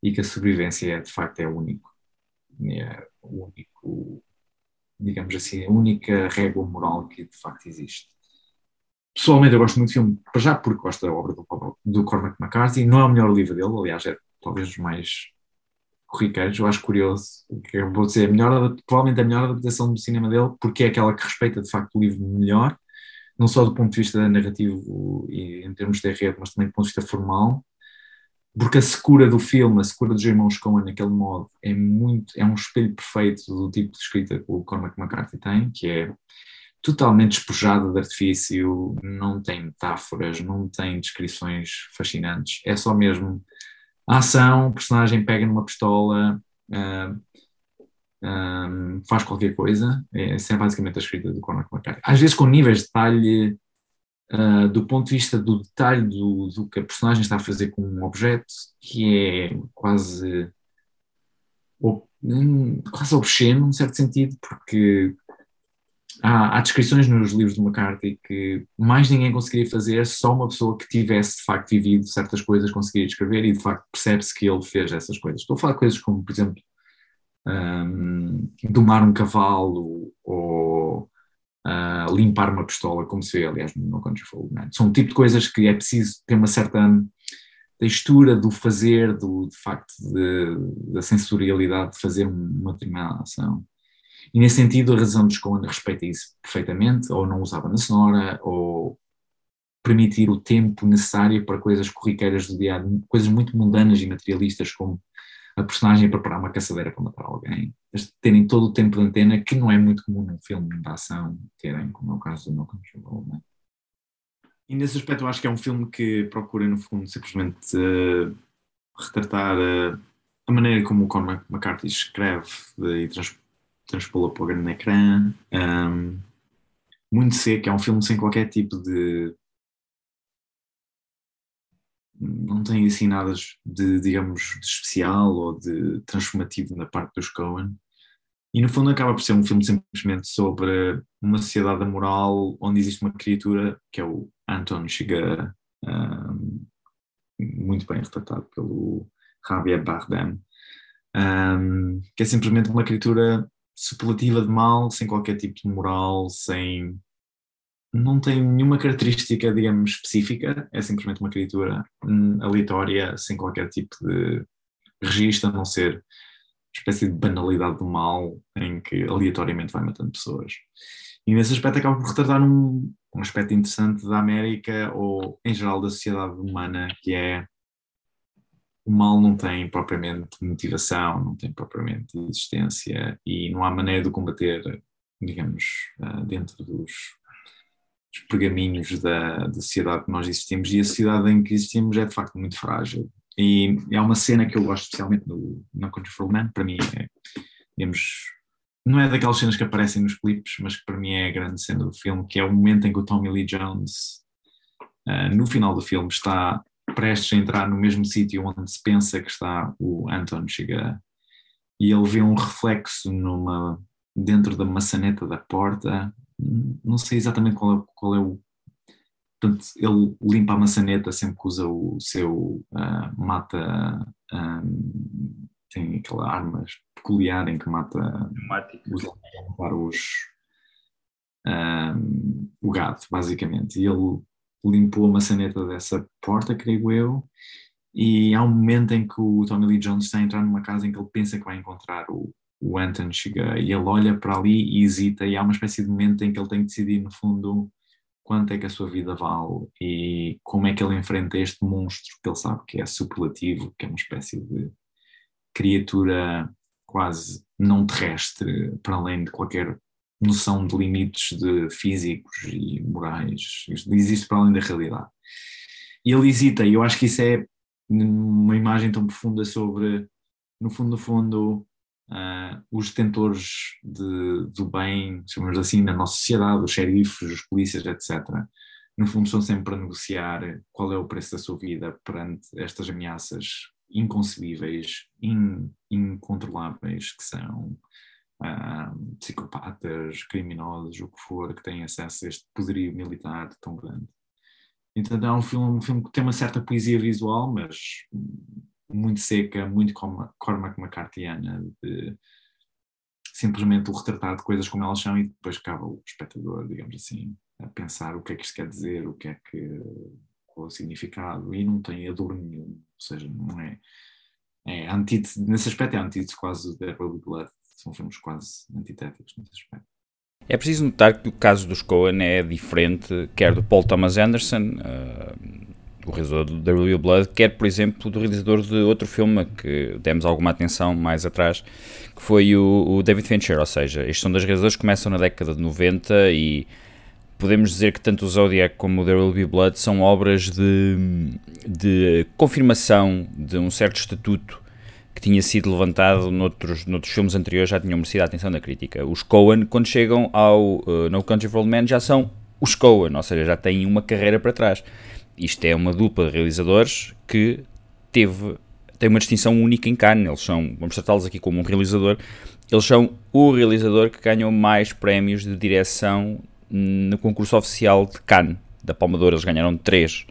e que a sobrevivência é, de facto é o único é o único, digamos assim, a única régua moral que de facto existe. Pessoalmente eu gosto muito do filme, para já porque gosto da obra do, do Cormac McCarthy, não é o melhor livro dele, aliás é talvez os mais corriqueiros, eu acho curioso, que vou dizer, a melhor, provavelmente a melhor adaptação do cinema dele, porque é aquela que respeita de facto o livro melhor, não só do ponto de vista narrativo e em termos de rede, mas também do ponto de vista formal, porque a secura do filme, a secura dos irmãos Coen naquele modo é muito, é um espelho perfeito do tipo de escrita que o Cormac McCarthy tem, que é totalmente despojada de artifício, não tem metáforas, não tem descrições fascinantes, é só mesmo a ação, o personagem pega numa pistola, uh, um, faz qualquer coisa, é, essa é basicamente a escrita do Cormac McCarthy. Às vezes com níveis de detalhe uh, do ponto de vista do detalhe do, do, que a personagem está a fazer com um objeto, que é quase, quase obsceno, num certo sentido, porque há, há, descrições nos livros de McCarthy que mais ninguém conseguiria fazer, só uma pessoa que tivesse de facto vivido certas coisas conseguiria escrever e de facto percebe-se que ele fez essas coisas. Estou a falar de coisas como, por exemplo, um, domar um cavalo ou uh, limpar uma pistola, como se vê, aliás, no Old Men. São um tipo de coisas que é preciso ter uma certa textura do fazer, do, de facto, de, da sensorialidade de fazer uma determinada ação. E nesse sentido, a razão dos Coen respeita isso perfeitamente, ou não usava na sonora, ou permitir o tempo necessário para coisas corriqueiras do dia coisas muito mundanas e materialistas, como a personagem preparar uma caçadeira para matar alguém, terem todo o tempo de antena, que não é muito comum num filme de ação terem, como é o caso do No Country for Old. E nesse aspecto eu acho que é um filme que procura, no fundo, simplesmente uh, retratar uh, a maneira como o Cormac McCarthy escreve e trans, transpô-la para o grande ecrã. Um, muito seco, é um filme sem qualquer tipo de não tem assim nada de, digamos, de especial ou de transformativo na parte dos Coen. E no fundo acaba por ser um filme simplesmente sobre uma sociedade moral onde existe uma criatura que é o Anton Chigurh, um, muito bem retratado pelo Javier Bardem, um, que é simplesmente uma criatura superlativa de mal, sem qualquer tipo de moral, sem não tem nenhuma característica, digamos, específica, é simplesmente uma criatura hum, aleatória, sem qualquer tipo de registro, a não ser uma espécie de banalidade do mal em que aleatoriamente vai matando pessoas. E nesse aspecto acaba por retratar um, um aspecto interessante da América ou, em geral, da sociedade humana, que é o mal não tem propriamente motivação, não tem propriamente existência e não há maneira de combater, digamos, ah, dentro dos os pergaminhos da, da sociedade que nós existimos e a sociedade em que existimos é de facto muito frágil. E é uma cena que eu gosto especialmente no No Country for Man, para mim é, digamos, não é daquelas cenas que aparecem nos clipes, mas que para mim é a grande cena do filme, que é o momento em que o Tommy Lee Jones, uh, no final do filme, está prestes a entrar no mesmo sítio onde se pensa que está o Anton chega e ele vê um reflexo numa dentro da maçaneta da porta não sei exatamente qual é, qual é o. Portanto, ele limpa a maçaneta sempre que usa o seu uh, mata. Um, tem aquela arma peculiar em que mata. Usa para os. Um, o gato, basicamente. E ele limpou a maçaneta dessa porta, creio eu, e há um momento em que o Tommy Lee Jones está a entrar numa casa em que ele pensa que vai encontrar o, o Anton chega e ele olha para ali e hesita, e há uma espécie de momento em que ele tem que decidir, no fundo, quanto é que a sua vida vale e como é que ele enfrenta este monstro que ele sabe que é superlativo, que é uma espécie de criatura quase não terrestre, para além de qualquer noção de limites de físicos e morais, existe para além da realidade. E ele hesita, e eu acho que isso é uma imagem tão profunda sobre, no fundo, no fundo, uh, os detentores de, do bem, chamamos assim, na nossa sociedade, os xerifes, os polícias, etc., no fundo estão sempre a negociar qual é o preço da sua vida perante estas ameaças inconcebíveis, in, incontroláveis, que são psicopatas, criminosos, o que for, que têm acesso a este poderio militar tão grande. Então é um filme, um filme que tem uma certa poesia visual, mas muito seca, muito Cormac McCarthyana, de simplesmente o retratar de coisas como elas são e depois acaba o espectador, digamos assim, a pensar o que é que isto quer dizer, o que é que qual o significado, e não tem adorno nenhum, ou seja, não é, é antítese, nesse aspecto é antítese quase Devil Blood, são filmes quase antitéticos nesse aspecto. É preciso notar que o caso dos Coen é diferente, quer do Paul Thomas Anderson, uh, o realizador do The Real Blood, quer, por exemplo, do realizador de outro filme que demos alguma atenção mais atrás, que foi o, o David Fincher, ou seja, estes são dois realizadores que começam na década de 90 e podemos dizer que tanto o Zodiac como o The Real Blood são obras de, de confirmação de um certo estatuto que tinha sido levantado noutros, noutros filmes anteriores, já tinham merecido a atenção da crítica. Os Coen, quando chegam ao uh, No Country for Old Men, já são os Coen, ou seja, já têm uma carreira para trás isto é uma dupla de realizadores que teve tem uma distinção única em Cannes. Eles são, vamos tratá-los aqui como um realizador, eles são o realizador que ganhou mais prémios de direção no concurso oficial de Cannes, da Palmadora. Eles ganharam três.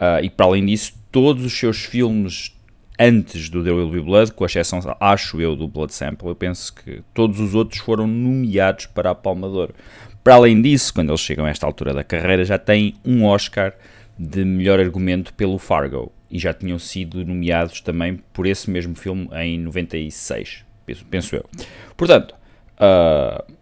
Uh, e para além disso, todos os seus filmes antes do The Will Be Blood, com exceção, acho eu, do Blood Sample, eu penso que todos os outros foram nomeados para a Palmadora. Para além disso, quando eles chegam a esta altura da carreira, já têm um Oscar de melhor argumento pelo Fargo e já tinham sido nomeados também por esse mesmo filme em 96, penso, penso eu. Portanto, uh,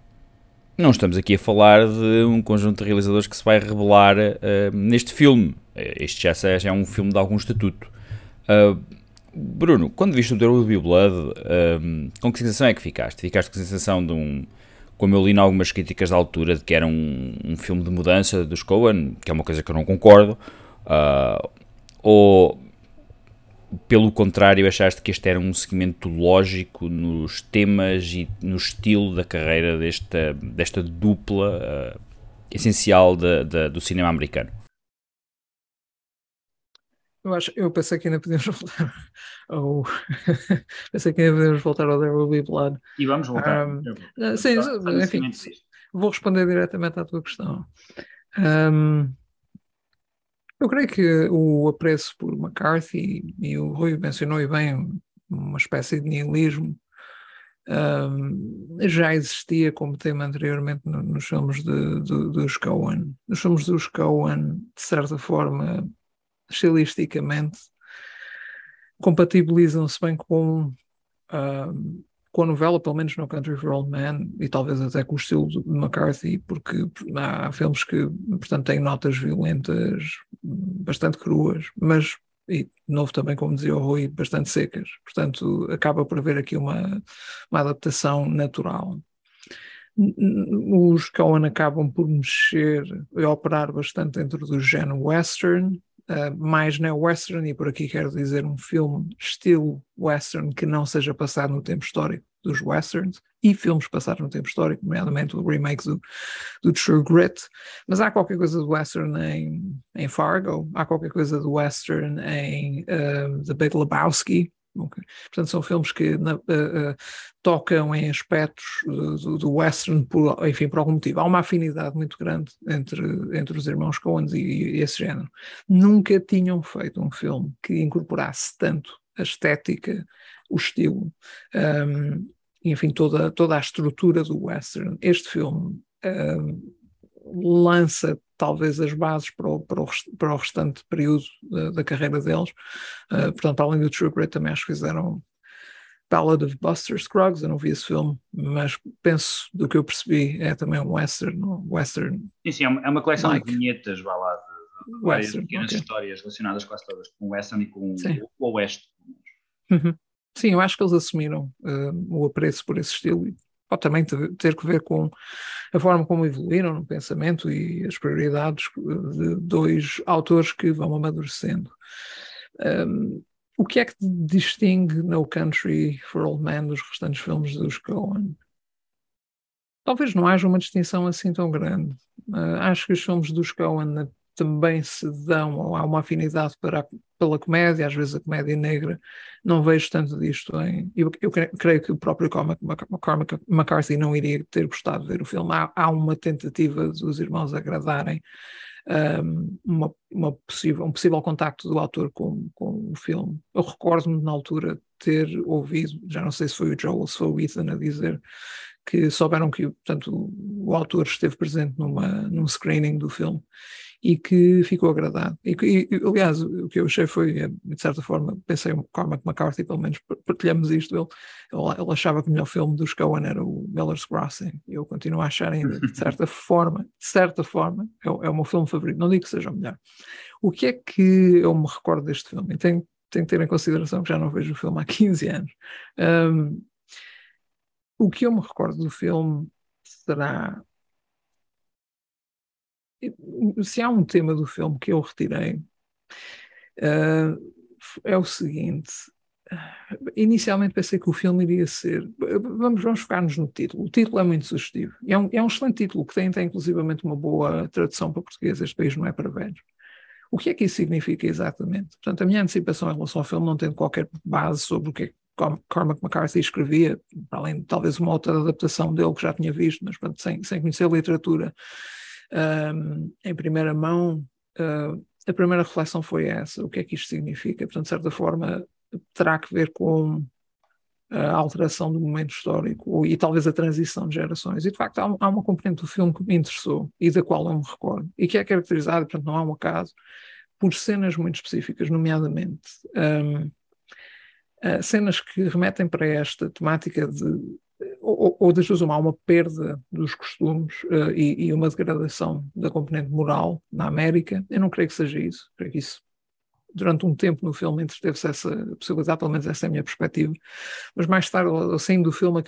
não estamos aqui a falar de um conjunto de realizadores que se vai revelar uh, neste filme. Este já é um filme de algum estatuto. Uh, Bruno, quando viste o Be Blood, uh, com que sensação é que ficaste? Ficaste com a sensação de um, como eu li em algumas críticas da altura, de que era um, um filme de mudança dos Coen, que é uma coisa que eu não concordo, ou pelo contrário, achaste que este era um seguimento lógico nos temas e no estilo da carreira desta, desta dupla uh, essencial de, de, do cinema americano? Eu, acho, eu pensei que ainda podíamos voltar ao. pensei que ainda podíamos voltar ao There Will Be Blood. E vamos voltar. Um, uh, sim, enfim, vou responder diretamente à tua questão. Um, eu creio que o apreço por McCarthy, e o Rui mencionou e bem, uma espécie de nihilismo, um, já existia como tema anteriormente no, nos filmes de, de, dos Coen. Nos filmes dos Coen, de certa forma, estilisticamente, compatibilizam-se bem com um, com a novela, pelo menos no Country for Old Men, e talvez até com o estilo de McCarthy, porque há filmes que, portanto, têm notas violentas bastante cruas, mas, e novo também, como dizia o Rui, bastante secas. Portanto, acaba por haver aqui uma, uma adaptação natural. Os Coen acabam por mexer e operar bastante dentro do género western, uh, mais neo-western, e por aqui quero dizer um filme estilo western que não seja passado no tempo histórico dos westerns e filmes passados no tempo histórico, nomeadamente o remake do, do True Grit, mas há qualquer coisa do western em, em Fargo, há qualquer coisa do western em uh, The Big Lebowski, Okay. Portanto, são filmes que na, uh, uh, tocam em aspectos do, do, western, por, enfim, por algum motivo. Há uma afinidade muito grande entre, entre os irmãos Coen e, e, esse género. Nunca tinham feito um filme que incorporasse tanto a estética, o estilo, um, enfim, toda, toda a estrutura do western. Este filme um, lança talvez as bases para o, para o, para o restante período da, da carreira deles. Uh, portanto, além do True Grit, também acho que fizeram Ballad of Buster Scruggs, eu não vi esse filme, mas penso, do que eu percebi, é também um western. western sim, sim, é uma é coleção like. de vinhetas, vá lá, de, de várias pequenas okay. histórias relacionadas quase todas com o western e com sim. o, o oeste. Uhum. Sim, eu acho que eles assumiram uh, o apreço por esse estilo e pode também ter que ver com a forma como evoluíram no pensamento e as prioridades de dois autores que vão amadurecendo. Um, o que é que distingue No Country for Old Men dos restantes filmes dos Coen? Talvez não haja uma distinção assim tão grande. Uh, acho que os filmes dos Coen também se dão, há uma afinidade para, pela comédia, às vezes a comédia negra, não vejo tanto disto em. Eu, eu creio que o próprio Cormac McCarthy não iria ter gostado de ver o filme. Há, há uma tentativa dos irmãos agradarem um, uma, uma possível, um possível contacto do autor com, com o filme. Eu recordo-me na altura ter ouvido, já não sei se foi o Joel ou se foi o Ethan a dizer que souberam que portanto, o autor esteve presente numa, num screening do filme e que ficou agradado. E, e, aliás, o que eu achei foi, eh, de certa forma, pensei o Cormac McCarthy, pelo menos partilhamos isto, ele, ele, ele, achava que o melhor filme dos Coen era o Miller's Crossing, e eu continuo a achar ainda, de certa forma, de certa forma, é, é o meu filme favorito, não digo que seja o melhor. O que é que eu me recordo deste filme? E tenho, tenho que ter em consideração que já não vejo o filme há 15 anos. Um, o que eu me recordo do filme será se há um tema do filme que eu retirei, uh, é o seguinte. Inicialmente pensei que o filme iria ser. Vamos, vamos focar-nos no título. O título é muito sugestivo. É um, é um excelente título que tem, tem inclusivamente uma boa tradução para português. Este país não é para velhos. O que é que isso significa exatamente? Portanto, a minha antecipação em relação ao filme não tendo qualquer base sobre o que é que Cormac McCarthy escrevia, para além de talvez uma outra adaptação dele que já tinha visto, mas pronto, sem, sem conhecer a literatura em primeira mão, uh, a primeira reflexão foi essa: o que é que isto significa? Portanto, de certa forma, terá que ver com a alteração do momento histórico e talvez a transição de gerações. E de facto, há, há uma componente do filme que me interessou e da qual eu me recordo, e que é caracterizada, portanto, não há um acaso, por cenas muito específicas, nomeadamente. Um, Uh, cenas que remetem para esta temática de ou, ou das duas uma, há uma perda dos costumes uh, e, e, uma degradação da componente moral na América. Eu não creio que seja isso. Creio que isso, durante um tempo no filme, entreteve-se essa possibilidade, pelo menos essa é a minha perspectiva. Mas mais tarde, saindo do filme,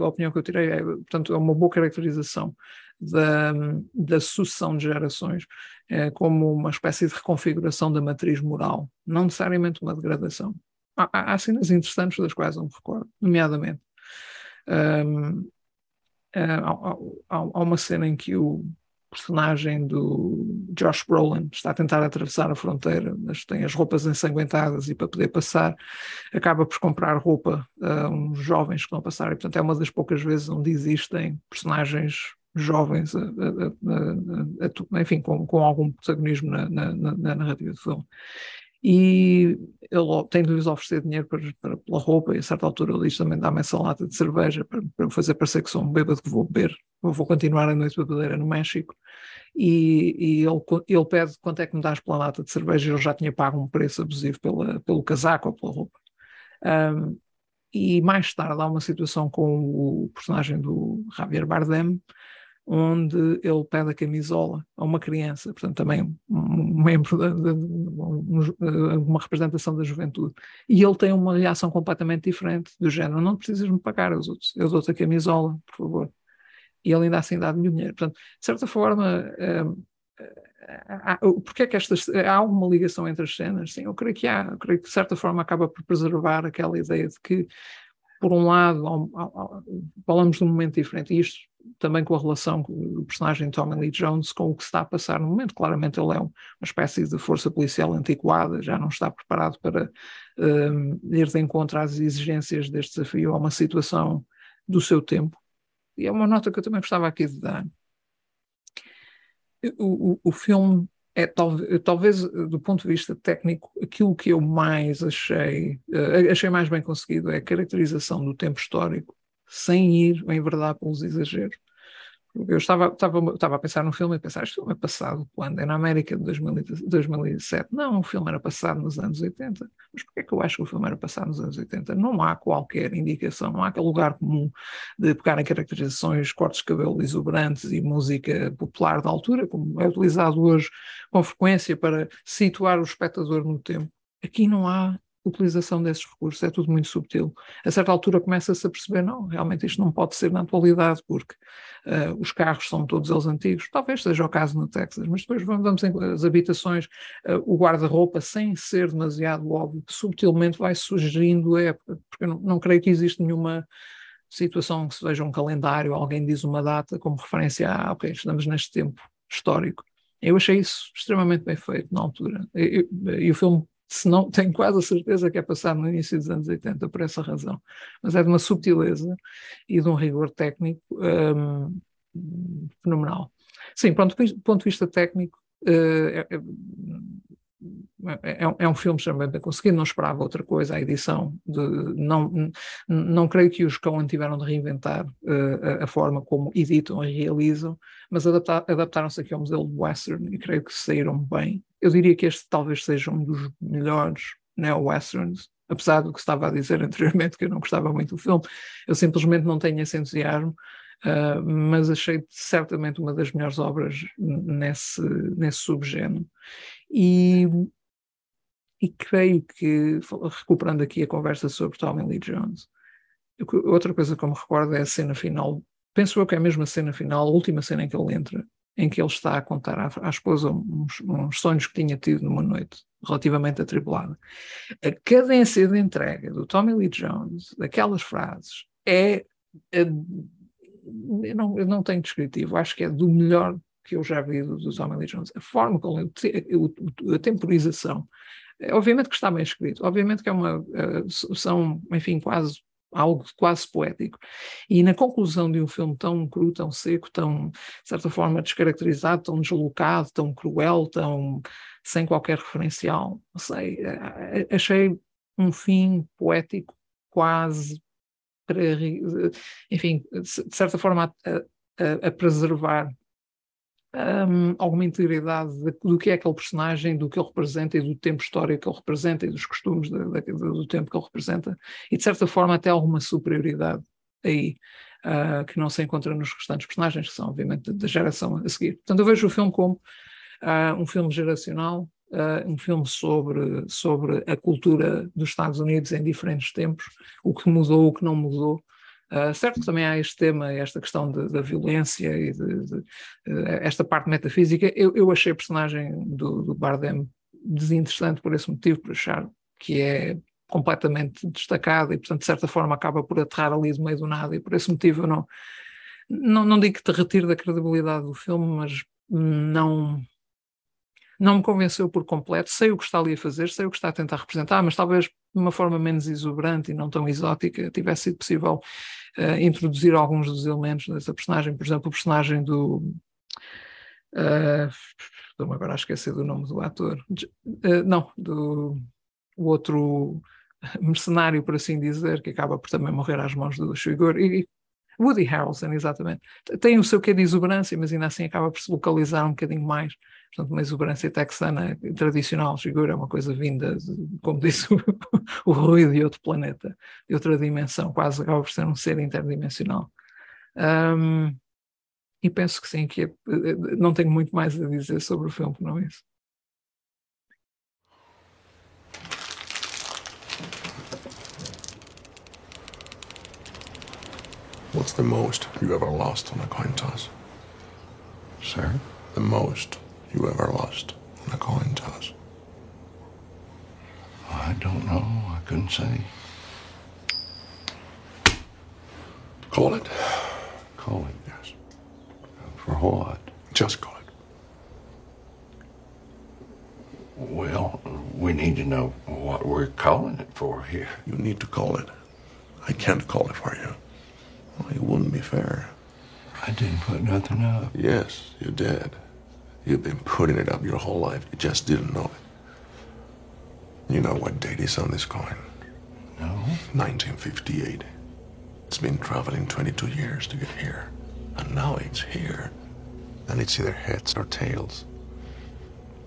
a opinião que eu tirei é, portanto, é uma boa caracterização da, da sucessão de gerações é, como uma espécie de reconfiguração da matriz moral, não necessariamente uma degradação. Há, há cenas interessantes das quais não me recordo, nomeadamente um, há, há, uma cena em que o personagem do Josh Brolin está a tentar atravessar a fronteira, mas tem as roupas ensanguentadas e para poder passar acaba por comprar roupa a uns jovens que a passar e portanto é uma das poucas vezes onde existem personagens jovens, a, a, a, enfim, com, com, algum protagonismo na, na, na narrativa do filme e ele tem de lhes oferecer dinheiro para, para, pela roupa, e a certa altura ele diz também dá-me essa lata de cerveja para, para fazer parecer que sou um bêbado que vou beber, vou continuar a noite bebedeira no México, e, e, ele, ele pede quanto é que me dás pela lata de cerveja, e ele já tinha pago um preço abusivo pela, pelo casaco ou pela roupa. Um, e mais tarde há uma situação com o personagem do Javier Bardem, onde ele pede a camisola a uma criança, portanto também um membro de, de, uma representação da juventude, e ele tem uma reação completamente diferente, do género, não precisas me pagar, eu dou-te a camisola, por favor. E ele ainda assim dá-me dinheiro. Portanto, de certa forma, hum, há, porque é que estas, há alguma ligação entre as cenas? Sim, eu creio que há, eu creio que de certa forma acaba por preservar aquela ideia de que por um lado, falamos de um momento diferente, e isto também com a relação do personagem Tommy Lee Jones com o que está a passar no momento. Claramente ele é uma espécie de força policial antiquada, já não está preparado para um, ir de encontro às exigências deste desafio, a uma situação do seu tempo. E é uma nota que eu também gostava aqui de dar. O, o, o filme é talvez, talvez, do ponto de vista técnico, aquilo que eu mais achei, uh, achei mais bem conseguido é a caracterização do tempo histórico, sem ir, em verdade, pelos exageros. Eu estava, estava, estava a pensar no filme e pensar, este filme é passado quando? É na América de 2000, 2007. Não, o filme era passado nos anos 80. Mas porquê é que eu acho que o filme era passado nos anos 80? Não há qualquer indicação, não há aquele lugar comum de pegar em caracterizações, cortes de cabelo exuberantes e música popular da altura, como é utilizado hoje com frequência para situar o espectador no tempo. Aqui não há utilização desses recursos, é tudo muito subtil. A certa altura começa-se a perceber, não, realmente isto não pode ser na atualidade, porque uh, os carros são todos eles antigos, talvez seja o caso no Texas, mas depois vamos em as habitações, uh, o guarda-roupa, sem ser demasiado óbvio, subtilmente vai sugerindo a época, porque eu não, não creio que existe nenhuma situação que se veja um calendário, alguém diz uma data como referência a, ok, estamos neste tempo histórico. Eu achei isso extremamente bem feito na altura. E, e, e o filme se não, tenho quase a certeza que é passado no início dos anos 80, por essa razão. Mas é de uma subtileza e de um rigor técnico um, fenomenal. Sim, pronto, do ponto de vista técnico, uh, é, é, é, um filme extremamente bem conseguido, não esperava outra coisa, a edição, de, não, não creio que os Coen tiveram de reinventar uh, a, a, forma como editam e realizam, mas adaptaram-se aqui ao modelo de western e creio que saíram bem. Eu diria que este talvez seja um dos melhores neo-westerns, apesar do que estava a dizer anteriormente, que eu não gostava muito do filme, eu simplesmente não tenho esse entusiasmo, uh, mas achei certamente uma das melhores obras nesse, nesse subgénero. E, e creio que, recuperando aqui a conversa sobre Tommy Lee Jones, outra coisa que eu me recordo é a cena final, penso eu que é a mesma cena final, a última cena em que ele entra, em que ele está a contar à, à esposa uns, uns, sonhos que tinha tido numa noite relativamente atribulada. A cadência de entrega do Tommy Lee Jones, daquelas frases, é. é eu, não, eu não tenho descritivo, acho que é do melhor que eu já vi dos Tommy Lee Jones, a forma como a temporização, é, obviamente que está bem escrito, obviamente que é uma, eh, são, enfim, quase algo quase poético. E na conclusão de um filme tão cru, tão seco, tão, de certa forma, descaracterizado, tão deslocado, tão cruel, tão sem qualquer referencial, não sei, eh, eh, achei um fim poético quase para, enfim, de certa forma, a, a, a preservar um, alguma integridade do que é aquele personagem, do que ele representa e do tempo histórico que ele representa e dos costumes de, de, do tempo que ele representa e de certa forma até alguma superioridade aí. uh, que não se encontra nos restantes personagens, que são obviamente da geração a seguir. Portanto, eu vejo o filme como uh, um filme geracional, uh, um filme sobre, sobre a cultura dos Estados Unidos em diferentes tempos, o que mudou, o que não mudou. Uh, certo que também há este tema, esta questão de, da violência e de, de, uh, esta parte metafísica. Eu, eu achei a personagem do, do Bardem desinteressante por esse motivo, por achar que é completamente destacada e, portanto, de certa forma acaba por aterrar ali do meio do nada e por esse motivo eu não, não, não digo que te retire da credibilidade do filme, mas não não me convenceu por completo, sei o que está ali a fazer, sei o que está a tentar representar, mas talvez de uma forma menos exuberante e não tão exótica tivesse sido possível uh, introduzir alguns dos elementos dessa personagem, por exemplo, o personagem do uh, estou-me agora a esquecer do nome do ator. Uh, não, do o outro mercenário, por assim dizer, que acaba por também morrer às mãos do Shuigur, e Woody Harrelson, exatamente. Tem o seu quê de exuberância, mas ainda assim acaba por se localizar um bocadinho mais. Portanto, uma exuberância texana tradicional, Shuigur é uma coisa vinda, como disse o, o Rui, de outro planeta, de outra dimensão, quase acaba por ser um ser interdimensional. Um, e penso que sim, que é, não tenho muito mais a dizer sobre o filme, não é isso. What's the most you ever lost on a coin toss? Sir? The most you ever lost on a coin toss? I don't know. I couldn't say. Call it. Call it. Yes. For what? Just call it. Well, we need to know what we're calling it for here. You need to call it. I can't call it for you. Well, it wouldn't be fair. I didn't put nothing up. Yes, you did. You've been putting it up your whole life. You just didn't know it. You know what date is on this coin? No. 1958. It's been traveling 22 years to get here. And now it's here. And it's either heads or tails.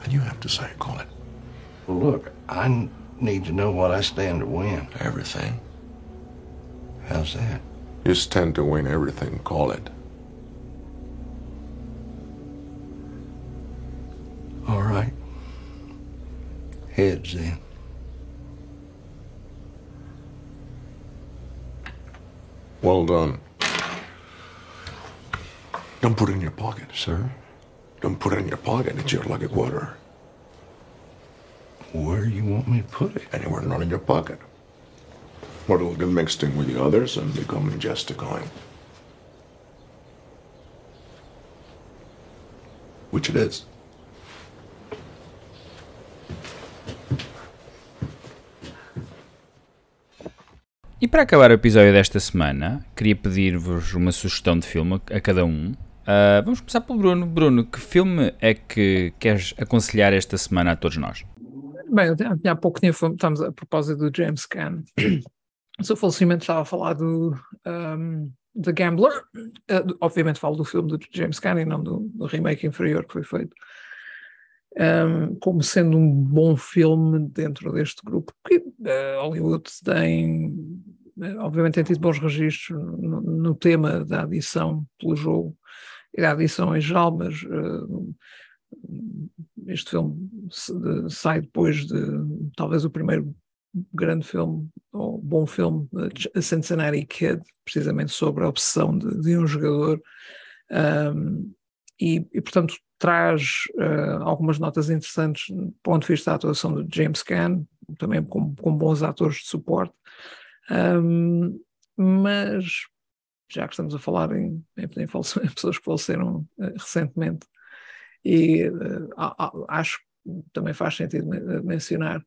And you have to say, call it. Well, look, I need to know what I stand to win. Everything. How's that? You stand to win everything, call it. All right. Heads then. Well done. Don't put it in your pocket. Sir? Don't put it in your pocket. It's your lucky quarter. Where do you want me to put it? Anywhere not in your pocket. In with the others and become just a coin. Which it is. E para acabar o episódio desta semana, queria pedir-vos uma sugestão de filme a cada um. Uh, vamos começar pelo Bruno. Bruno, que filme é que queres aconselhar esta semana a todos nós? Bem, há pouco tempo estamos a propósito do James Caan. O seu falecimento estava a falar do um, The Gambler. Uh, obviamente falo do filme do James e não do, do remake inferior que foi feito. Um, como sendo um bom filme dentro deste grupo, porque uh, Hollywood tem, obviamente, tem tido bons registros no, no, tema da adição pelo jogo e da adição em geral, mas uh, este filme sai depois de talvez o primeiro grande filme, ou bom filme, A Cincinnati Kid, precisamente sobre a obsessão de, de um jogador. Um, e, e, portanto, traz uh, algumas notas interessantes do ponto de vista da atuação de James Caan, também com, com bons atores de suporte, um, mas já que estamos a falar em, em, em pessoas que faleceram uh, recentemente, e uh, acho que também faz sentido mencionar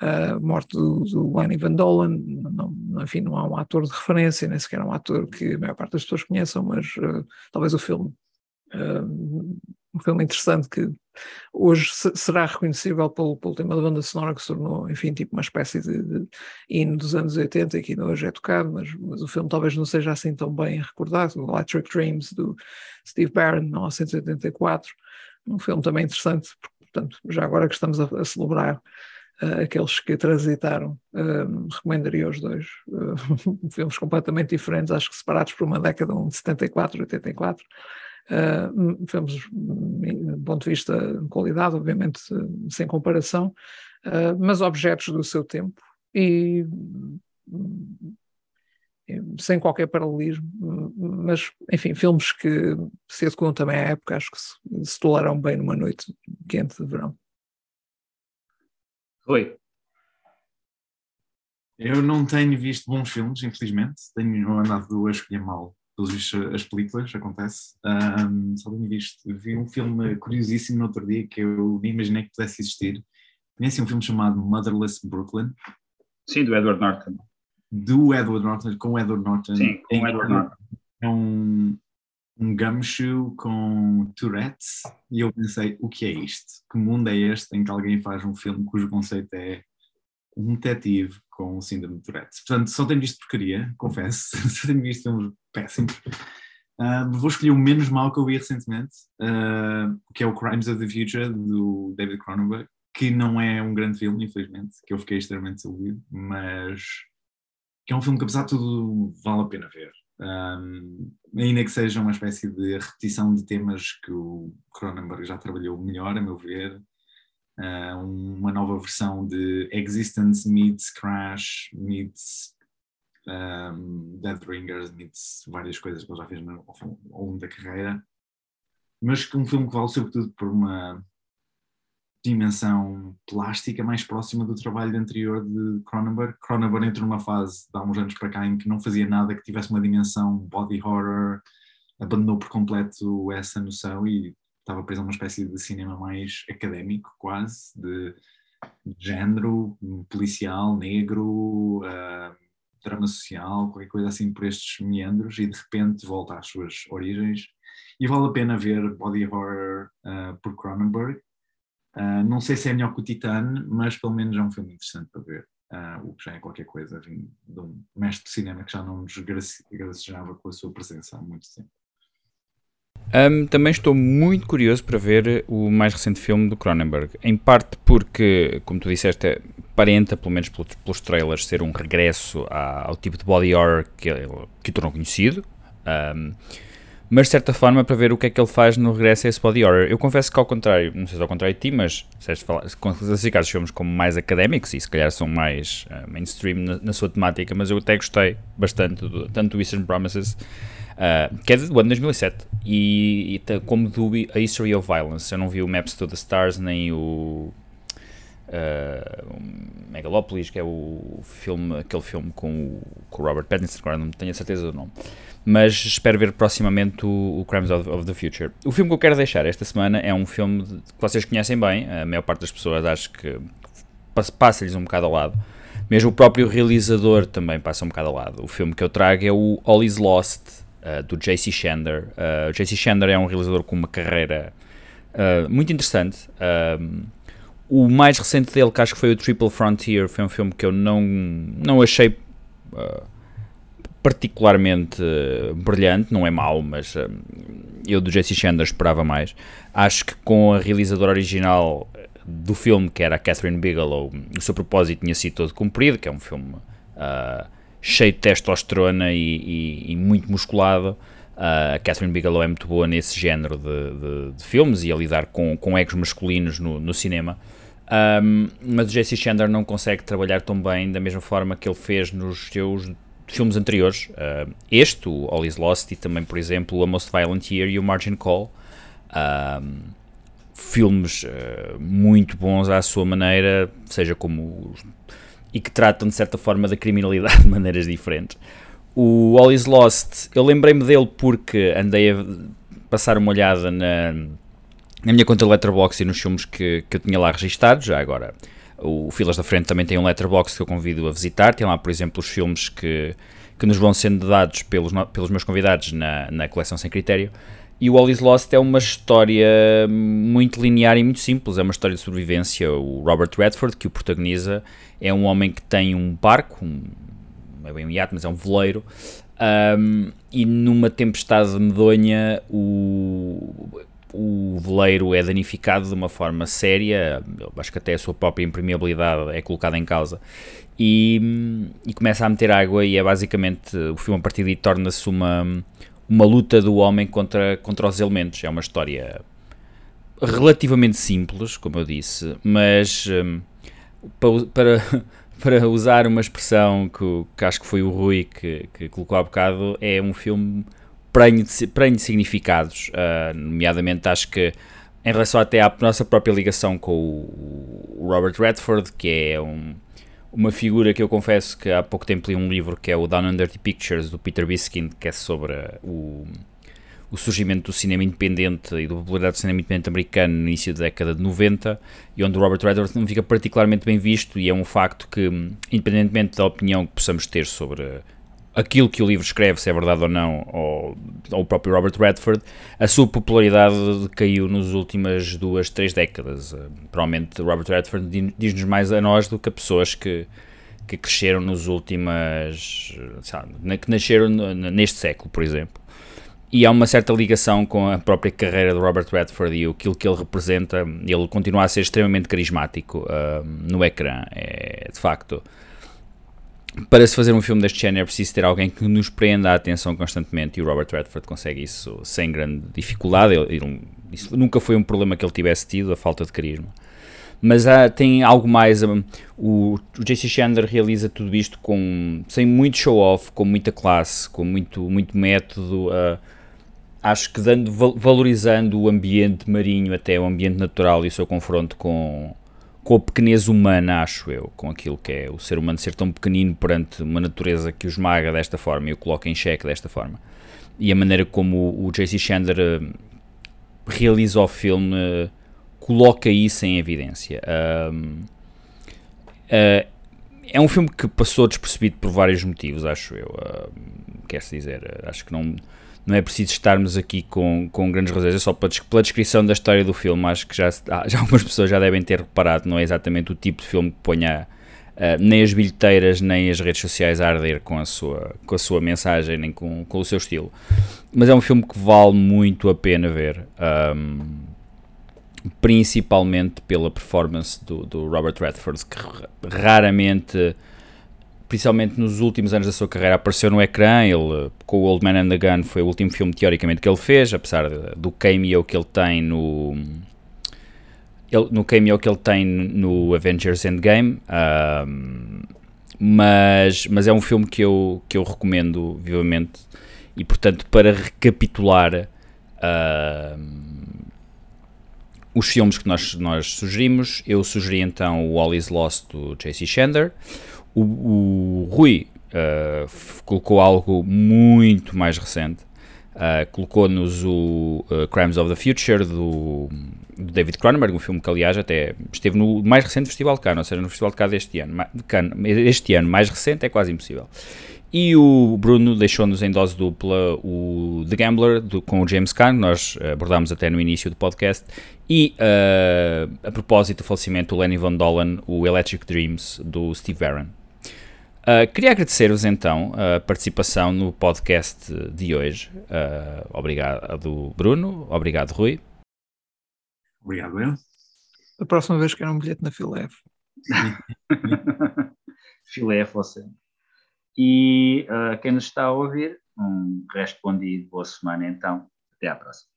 a morte do, do Lenny Van Dolen, não, enfim, não há um ator de referência, nem sequer um ator que a maior parte das pessoas conheçam, mas talvez o filme um filme interessante que hoje será reconhecível pelo, pelo tema da banda sonora que se tornou, enfim, tipo uma espécie de, de hino dos anos 80 e que ainda hoje é tocado, mas, mas, o filme talvez não seja assim tão bem recordado, o Electric Dreams do Steve Barron, 1984, um filme também interessante, portanto, já agora que estamos a, a celebrar uh, aqueles que transitaram, uh, recomendaria os dois. Uh, filmes completamente diferentes, acho que separados por uma década, um de 74 84. Uh, filmes, do ponto de vista de qualidade, obviamente sem comparação, mas objetos do seu tempo e sem qualquer paralelismo, mas enfim, filmes que se adequam também à época, acho que se, se toleram bem numa noite quente de verão. Oi. Eu não tenho visto bons filmes, infelizmente. Tenho andado a escolher mal pelos vistos as películas, acontece. Um, só tenho visto. Vi um filme curiosíssimo no outro dia que eu nem imaginei que pudesse existir. Conhece um filme chamado Motherless Brooklyn? Sim, do Edward Norton. Do Edward Norton, com o Edward Norton. Sim, com o Edward Norton. É um, um gumshoe com Tourette's e eu pensei, o que é isto? Que mundo é este em que alguém faz um filme cujo conceito é um detetive com síndrome de Tourette's? Portanto, só tenho visto porcaria, confesso, só tenho visto filmes péssimos. Uh, vou escolher o menos mal que eu vi recentemente, uh, que é o Crimes of the Future, do David Cronenberg, que não é um grande filme, infelizmente, que eu fiquei extremamente desiludido, mas que é um filme que, apesar de tudo, vale a pena ver. Um, ainda que seja uma espécie de repetição de temas que o Cronenberg já trabalhou melhor, a meu ver, uh, uma nova versão de Existence meets Crash, meets um, Dead Ringers, meets várias coisas que ele já fez no, ao longo da carreira, mas que um filme que vale sobretudo por uma dimensão plástica mais próxima do trabalho anterior de Cronenberg. Cronenberg entrou numa fase de há uns anos para cá em que não fazia nada que tivesse uma dimensão body horror, abandonou por completo essa noção e estava preso a uma espécie de cinema mais académico, quase, de, género, policial, negro, uh, drama social, qualquer coisa assim por estes meandros e de repente volta às suas origens. E vale a pena ver body horror uh, por Cronenberg Uh, não sei se é melhor que o Titan, mas pelo menos é um filme interessante para ver. Uh, o que já é qualquer coisa, vindo de um mestre de cinema que já não nos gracejava com a sua presença há muito tempo. Um, também estou muito curioso para ver o mais recente filme do Cronenberg, em parte porque, como tu disseste, aparenta, pelo menos pelos, pelos trailers, ser um regresso ao tipo de body horror que, que o tornou conhecido. Um, mas de certa forma para ver o que é que ele faz no regresso a esse body horror. Eu confesso que ao contrário, não sei se ao contrário de ti, mas se classificar os filmes como mais académicos e se calhar são mais uh, mainstream na, na, sua temática, mas eu até gostei bastante do, tanto do Eastern Promises, uh, que é do ano 2007, e, e como do A History of Violence. Eu não vi o Maps to the Stars nem o uh, Megalopolis, que é o filme, aquele filme com o, com o Robert Pattinson, agora não tenho a certeza do nome mas espero ver proximamente o, o Crimes of, of, the Future. O filme que eu quero deixar esta semana é um filme de, que vocês conhecem bem, a maior parte das pessoas acho que passa-lhes um bocado ao lado. Mesmo o próprio realizador também passa um bocado ao lado. O filme que eu trago é o All Is Lost, uh, do J.C. Shander. Uh, J.C. Shander é um realizador com uma carreira uh, muito interessante. o mais recente dele, que acho que foi o Triple Frontier, foi um filme que eu não, não achei particularmente uh, brilhante, não é mau, mas uh, eu do Jesse Chandler esperava mais. Acho que com a realizadora original eh, do filme, que era a Catherine Bigelow, o seu propósito tinha sido todo cumprido, que é um filme uh, cheio de testosterona e, e, e muito musculado. a Catherine Bigelow é muito boa nesse género de, de, de filmes e a lidar com, com egos masculinos no, no cinema. Um, mas o Jesse Chandler não consegue trabalhar tão bem da mesma forma que ele fez nos seus filmes anteriores. Uh, este, o All Is Lost, e também, por exemplo, A Most Violent Year e o Margin Call. Uh, filmes uh, muito bons à sua maneira, seja como. e que tratam de certa forma da criminalidade de maneiras diferentes. O All Is Lost, eu lembrei-me dele porque andei a passar uma olhada na, na minha conta Letterboxd e nos filmes que, que eu tinha lá registados, já agora o Filas da Frente também tem um letterbox que eu convido a visitar. Tem lá, por exemplo, os filmes que, que nos vão sendo dados pelos, pelos meus convidados na, na coleção Sem Critério. E o All Is Lost é uma história muito linear e muito simples. É uma história de sobrevivência. O Robert Redford, que o protagoniza, é um homem que tem um barco, um, não é bem um iate, mas é um veleiro. Um, e numa tempestade medonha, o, o veleiro é danificado de uma forma séria, acho que até a sua própria impermeabilidade é colocada em causa, e, e começa a meter água e é basicamente, o filme a partir daí torna-se uma, uma luta do homem contra, contra os elementos, é uma história relativamente simples, como eu disse, mas um, para, para, para, usar uma expressão que, que, acho que foi o Rui que, que colocou há bocado, é um filme prenho de, de significados, uh, nomeadamente acho que em relação até à nossa própria ligação com o Robert Redford, que é um, uma figura que eu confesso que há pouco tempo li um livro que é o Down and Dirty Pictures, do Peter Biskind, que é sobre o, o surgimento do cinema independente e da popularidade do cinema independente americano no início da década de 90, e onde o Robert Redford não fica particularmente bem visto, e é um facto que, independentemente da opinião que possamos ter sobre aquilo que o livro escreve, se é verdade ou não, ou, ou o próprio Robert Redford, a sua popularidade caiu nas últimas duas, três décadas. Uh, provavelmente Robert Redford diz-nos mais a nós do que a pessoas que, que cresceram nos últimas. Sabe, que nasceram neste século, por exemplo. E há uma certa ligação com a própria carreira de Robert Redford e aquilo que ele representa. Ele continua a ser extremamente carismático uh, no ecrã. É de facto para se fazer um filme deste género é preciso ter alguém que nos prenda a atenção constantemente e o Robert Redford consegue isso sem grande dificuldade. Ele, ele, isso nunca foi um problema que ele tivesse tido, a falta de carisma. Mas há, tem algo mais. O, o J.C. Chandler realiza tudo isto com, sem muito show-off, com muita classe, com muito, muito método. Uh, acho que dando, valorizando o ambiente marinho, até o ambiente natural e o seu confronto com, com a pequenez humana, acho eu, com aquilo que é o ser humano ser tão pequenino perante uma natureza que o esmaga desta forma e o coloca em xeque desta forma. E a maneira como o, J.C. Chandler uh, realiza o filme uh, coloca isso em evidência. Uh, é um filme que passou despercebido por vários motivos, acho eu. Uh, Quer-se dizer, acho que não não é preciso estarmos aqui com, com grandes razões, é só pela, descrição da história do filme, acho que já, já algumas pessoas já devem ter reparado, não é exatamente o tipo de filme que ponha uh, nem as bilheteiras, nem as redes sociais a arder com a sua, com a sua mensagem, nem com, com o seu estilo. Mas é um filme que vale muito a pena ver, um, principalmente pela performance do, do Robert Redford, que raramente principalmente nos últimos anos da sua carreira, apareceu no ecrã. Ele, com o Old Man and the Gun, foi o último filme, teoricamente, que ele fez, apesar do cameo que ele tem no. Ele, no cameo que ele tem no Avengers Endgame. Um, mas, mas é um filme que eu, que eu recomendo vivamente. E, portanto, para recapitular. os filmes que nós, nós sugerimos, eu sugeri então o All Is Lost do J.C. Chandler, o, o Rui uh, colocou algo muito mais recente. Uh, colocou-nos o uh, Crimes of the Future do, do, David Cronenberg, um filme que aliás até esteve no mais recente Festival de Cannes, ou seja, no Festival de Cannes deste ano, de Cannes, este ano, mais recente é quase impossível. E o Bruno deixou-nos em dose dupla o The Gambler do, com o James Caan, nós abordámos até no início do podcast, e uh, a propósito do falecimento do Lenny Van Dolen, o Electric Dreams do Steve Barron. Uh, queria agradecer-vos então a participação no podcast de hoje. Uh, obrigado, Bruno. Obrigado, Rui. Obrigado, eu. A próxima vez quero um bilhete na Filef. Filef, você. E uh, quem nos está a ouvir, um resto bom dia e boa semana então. Até à próxima.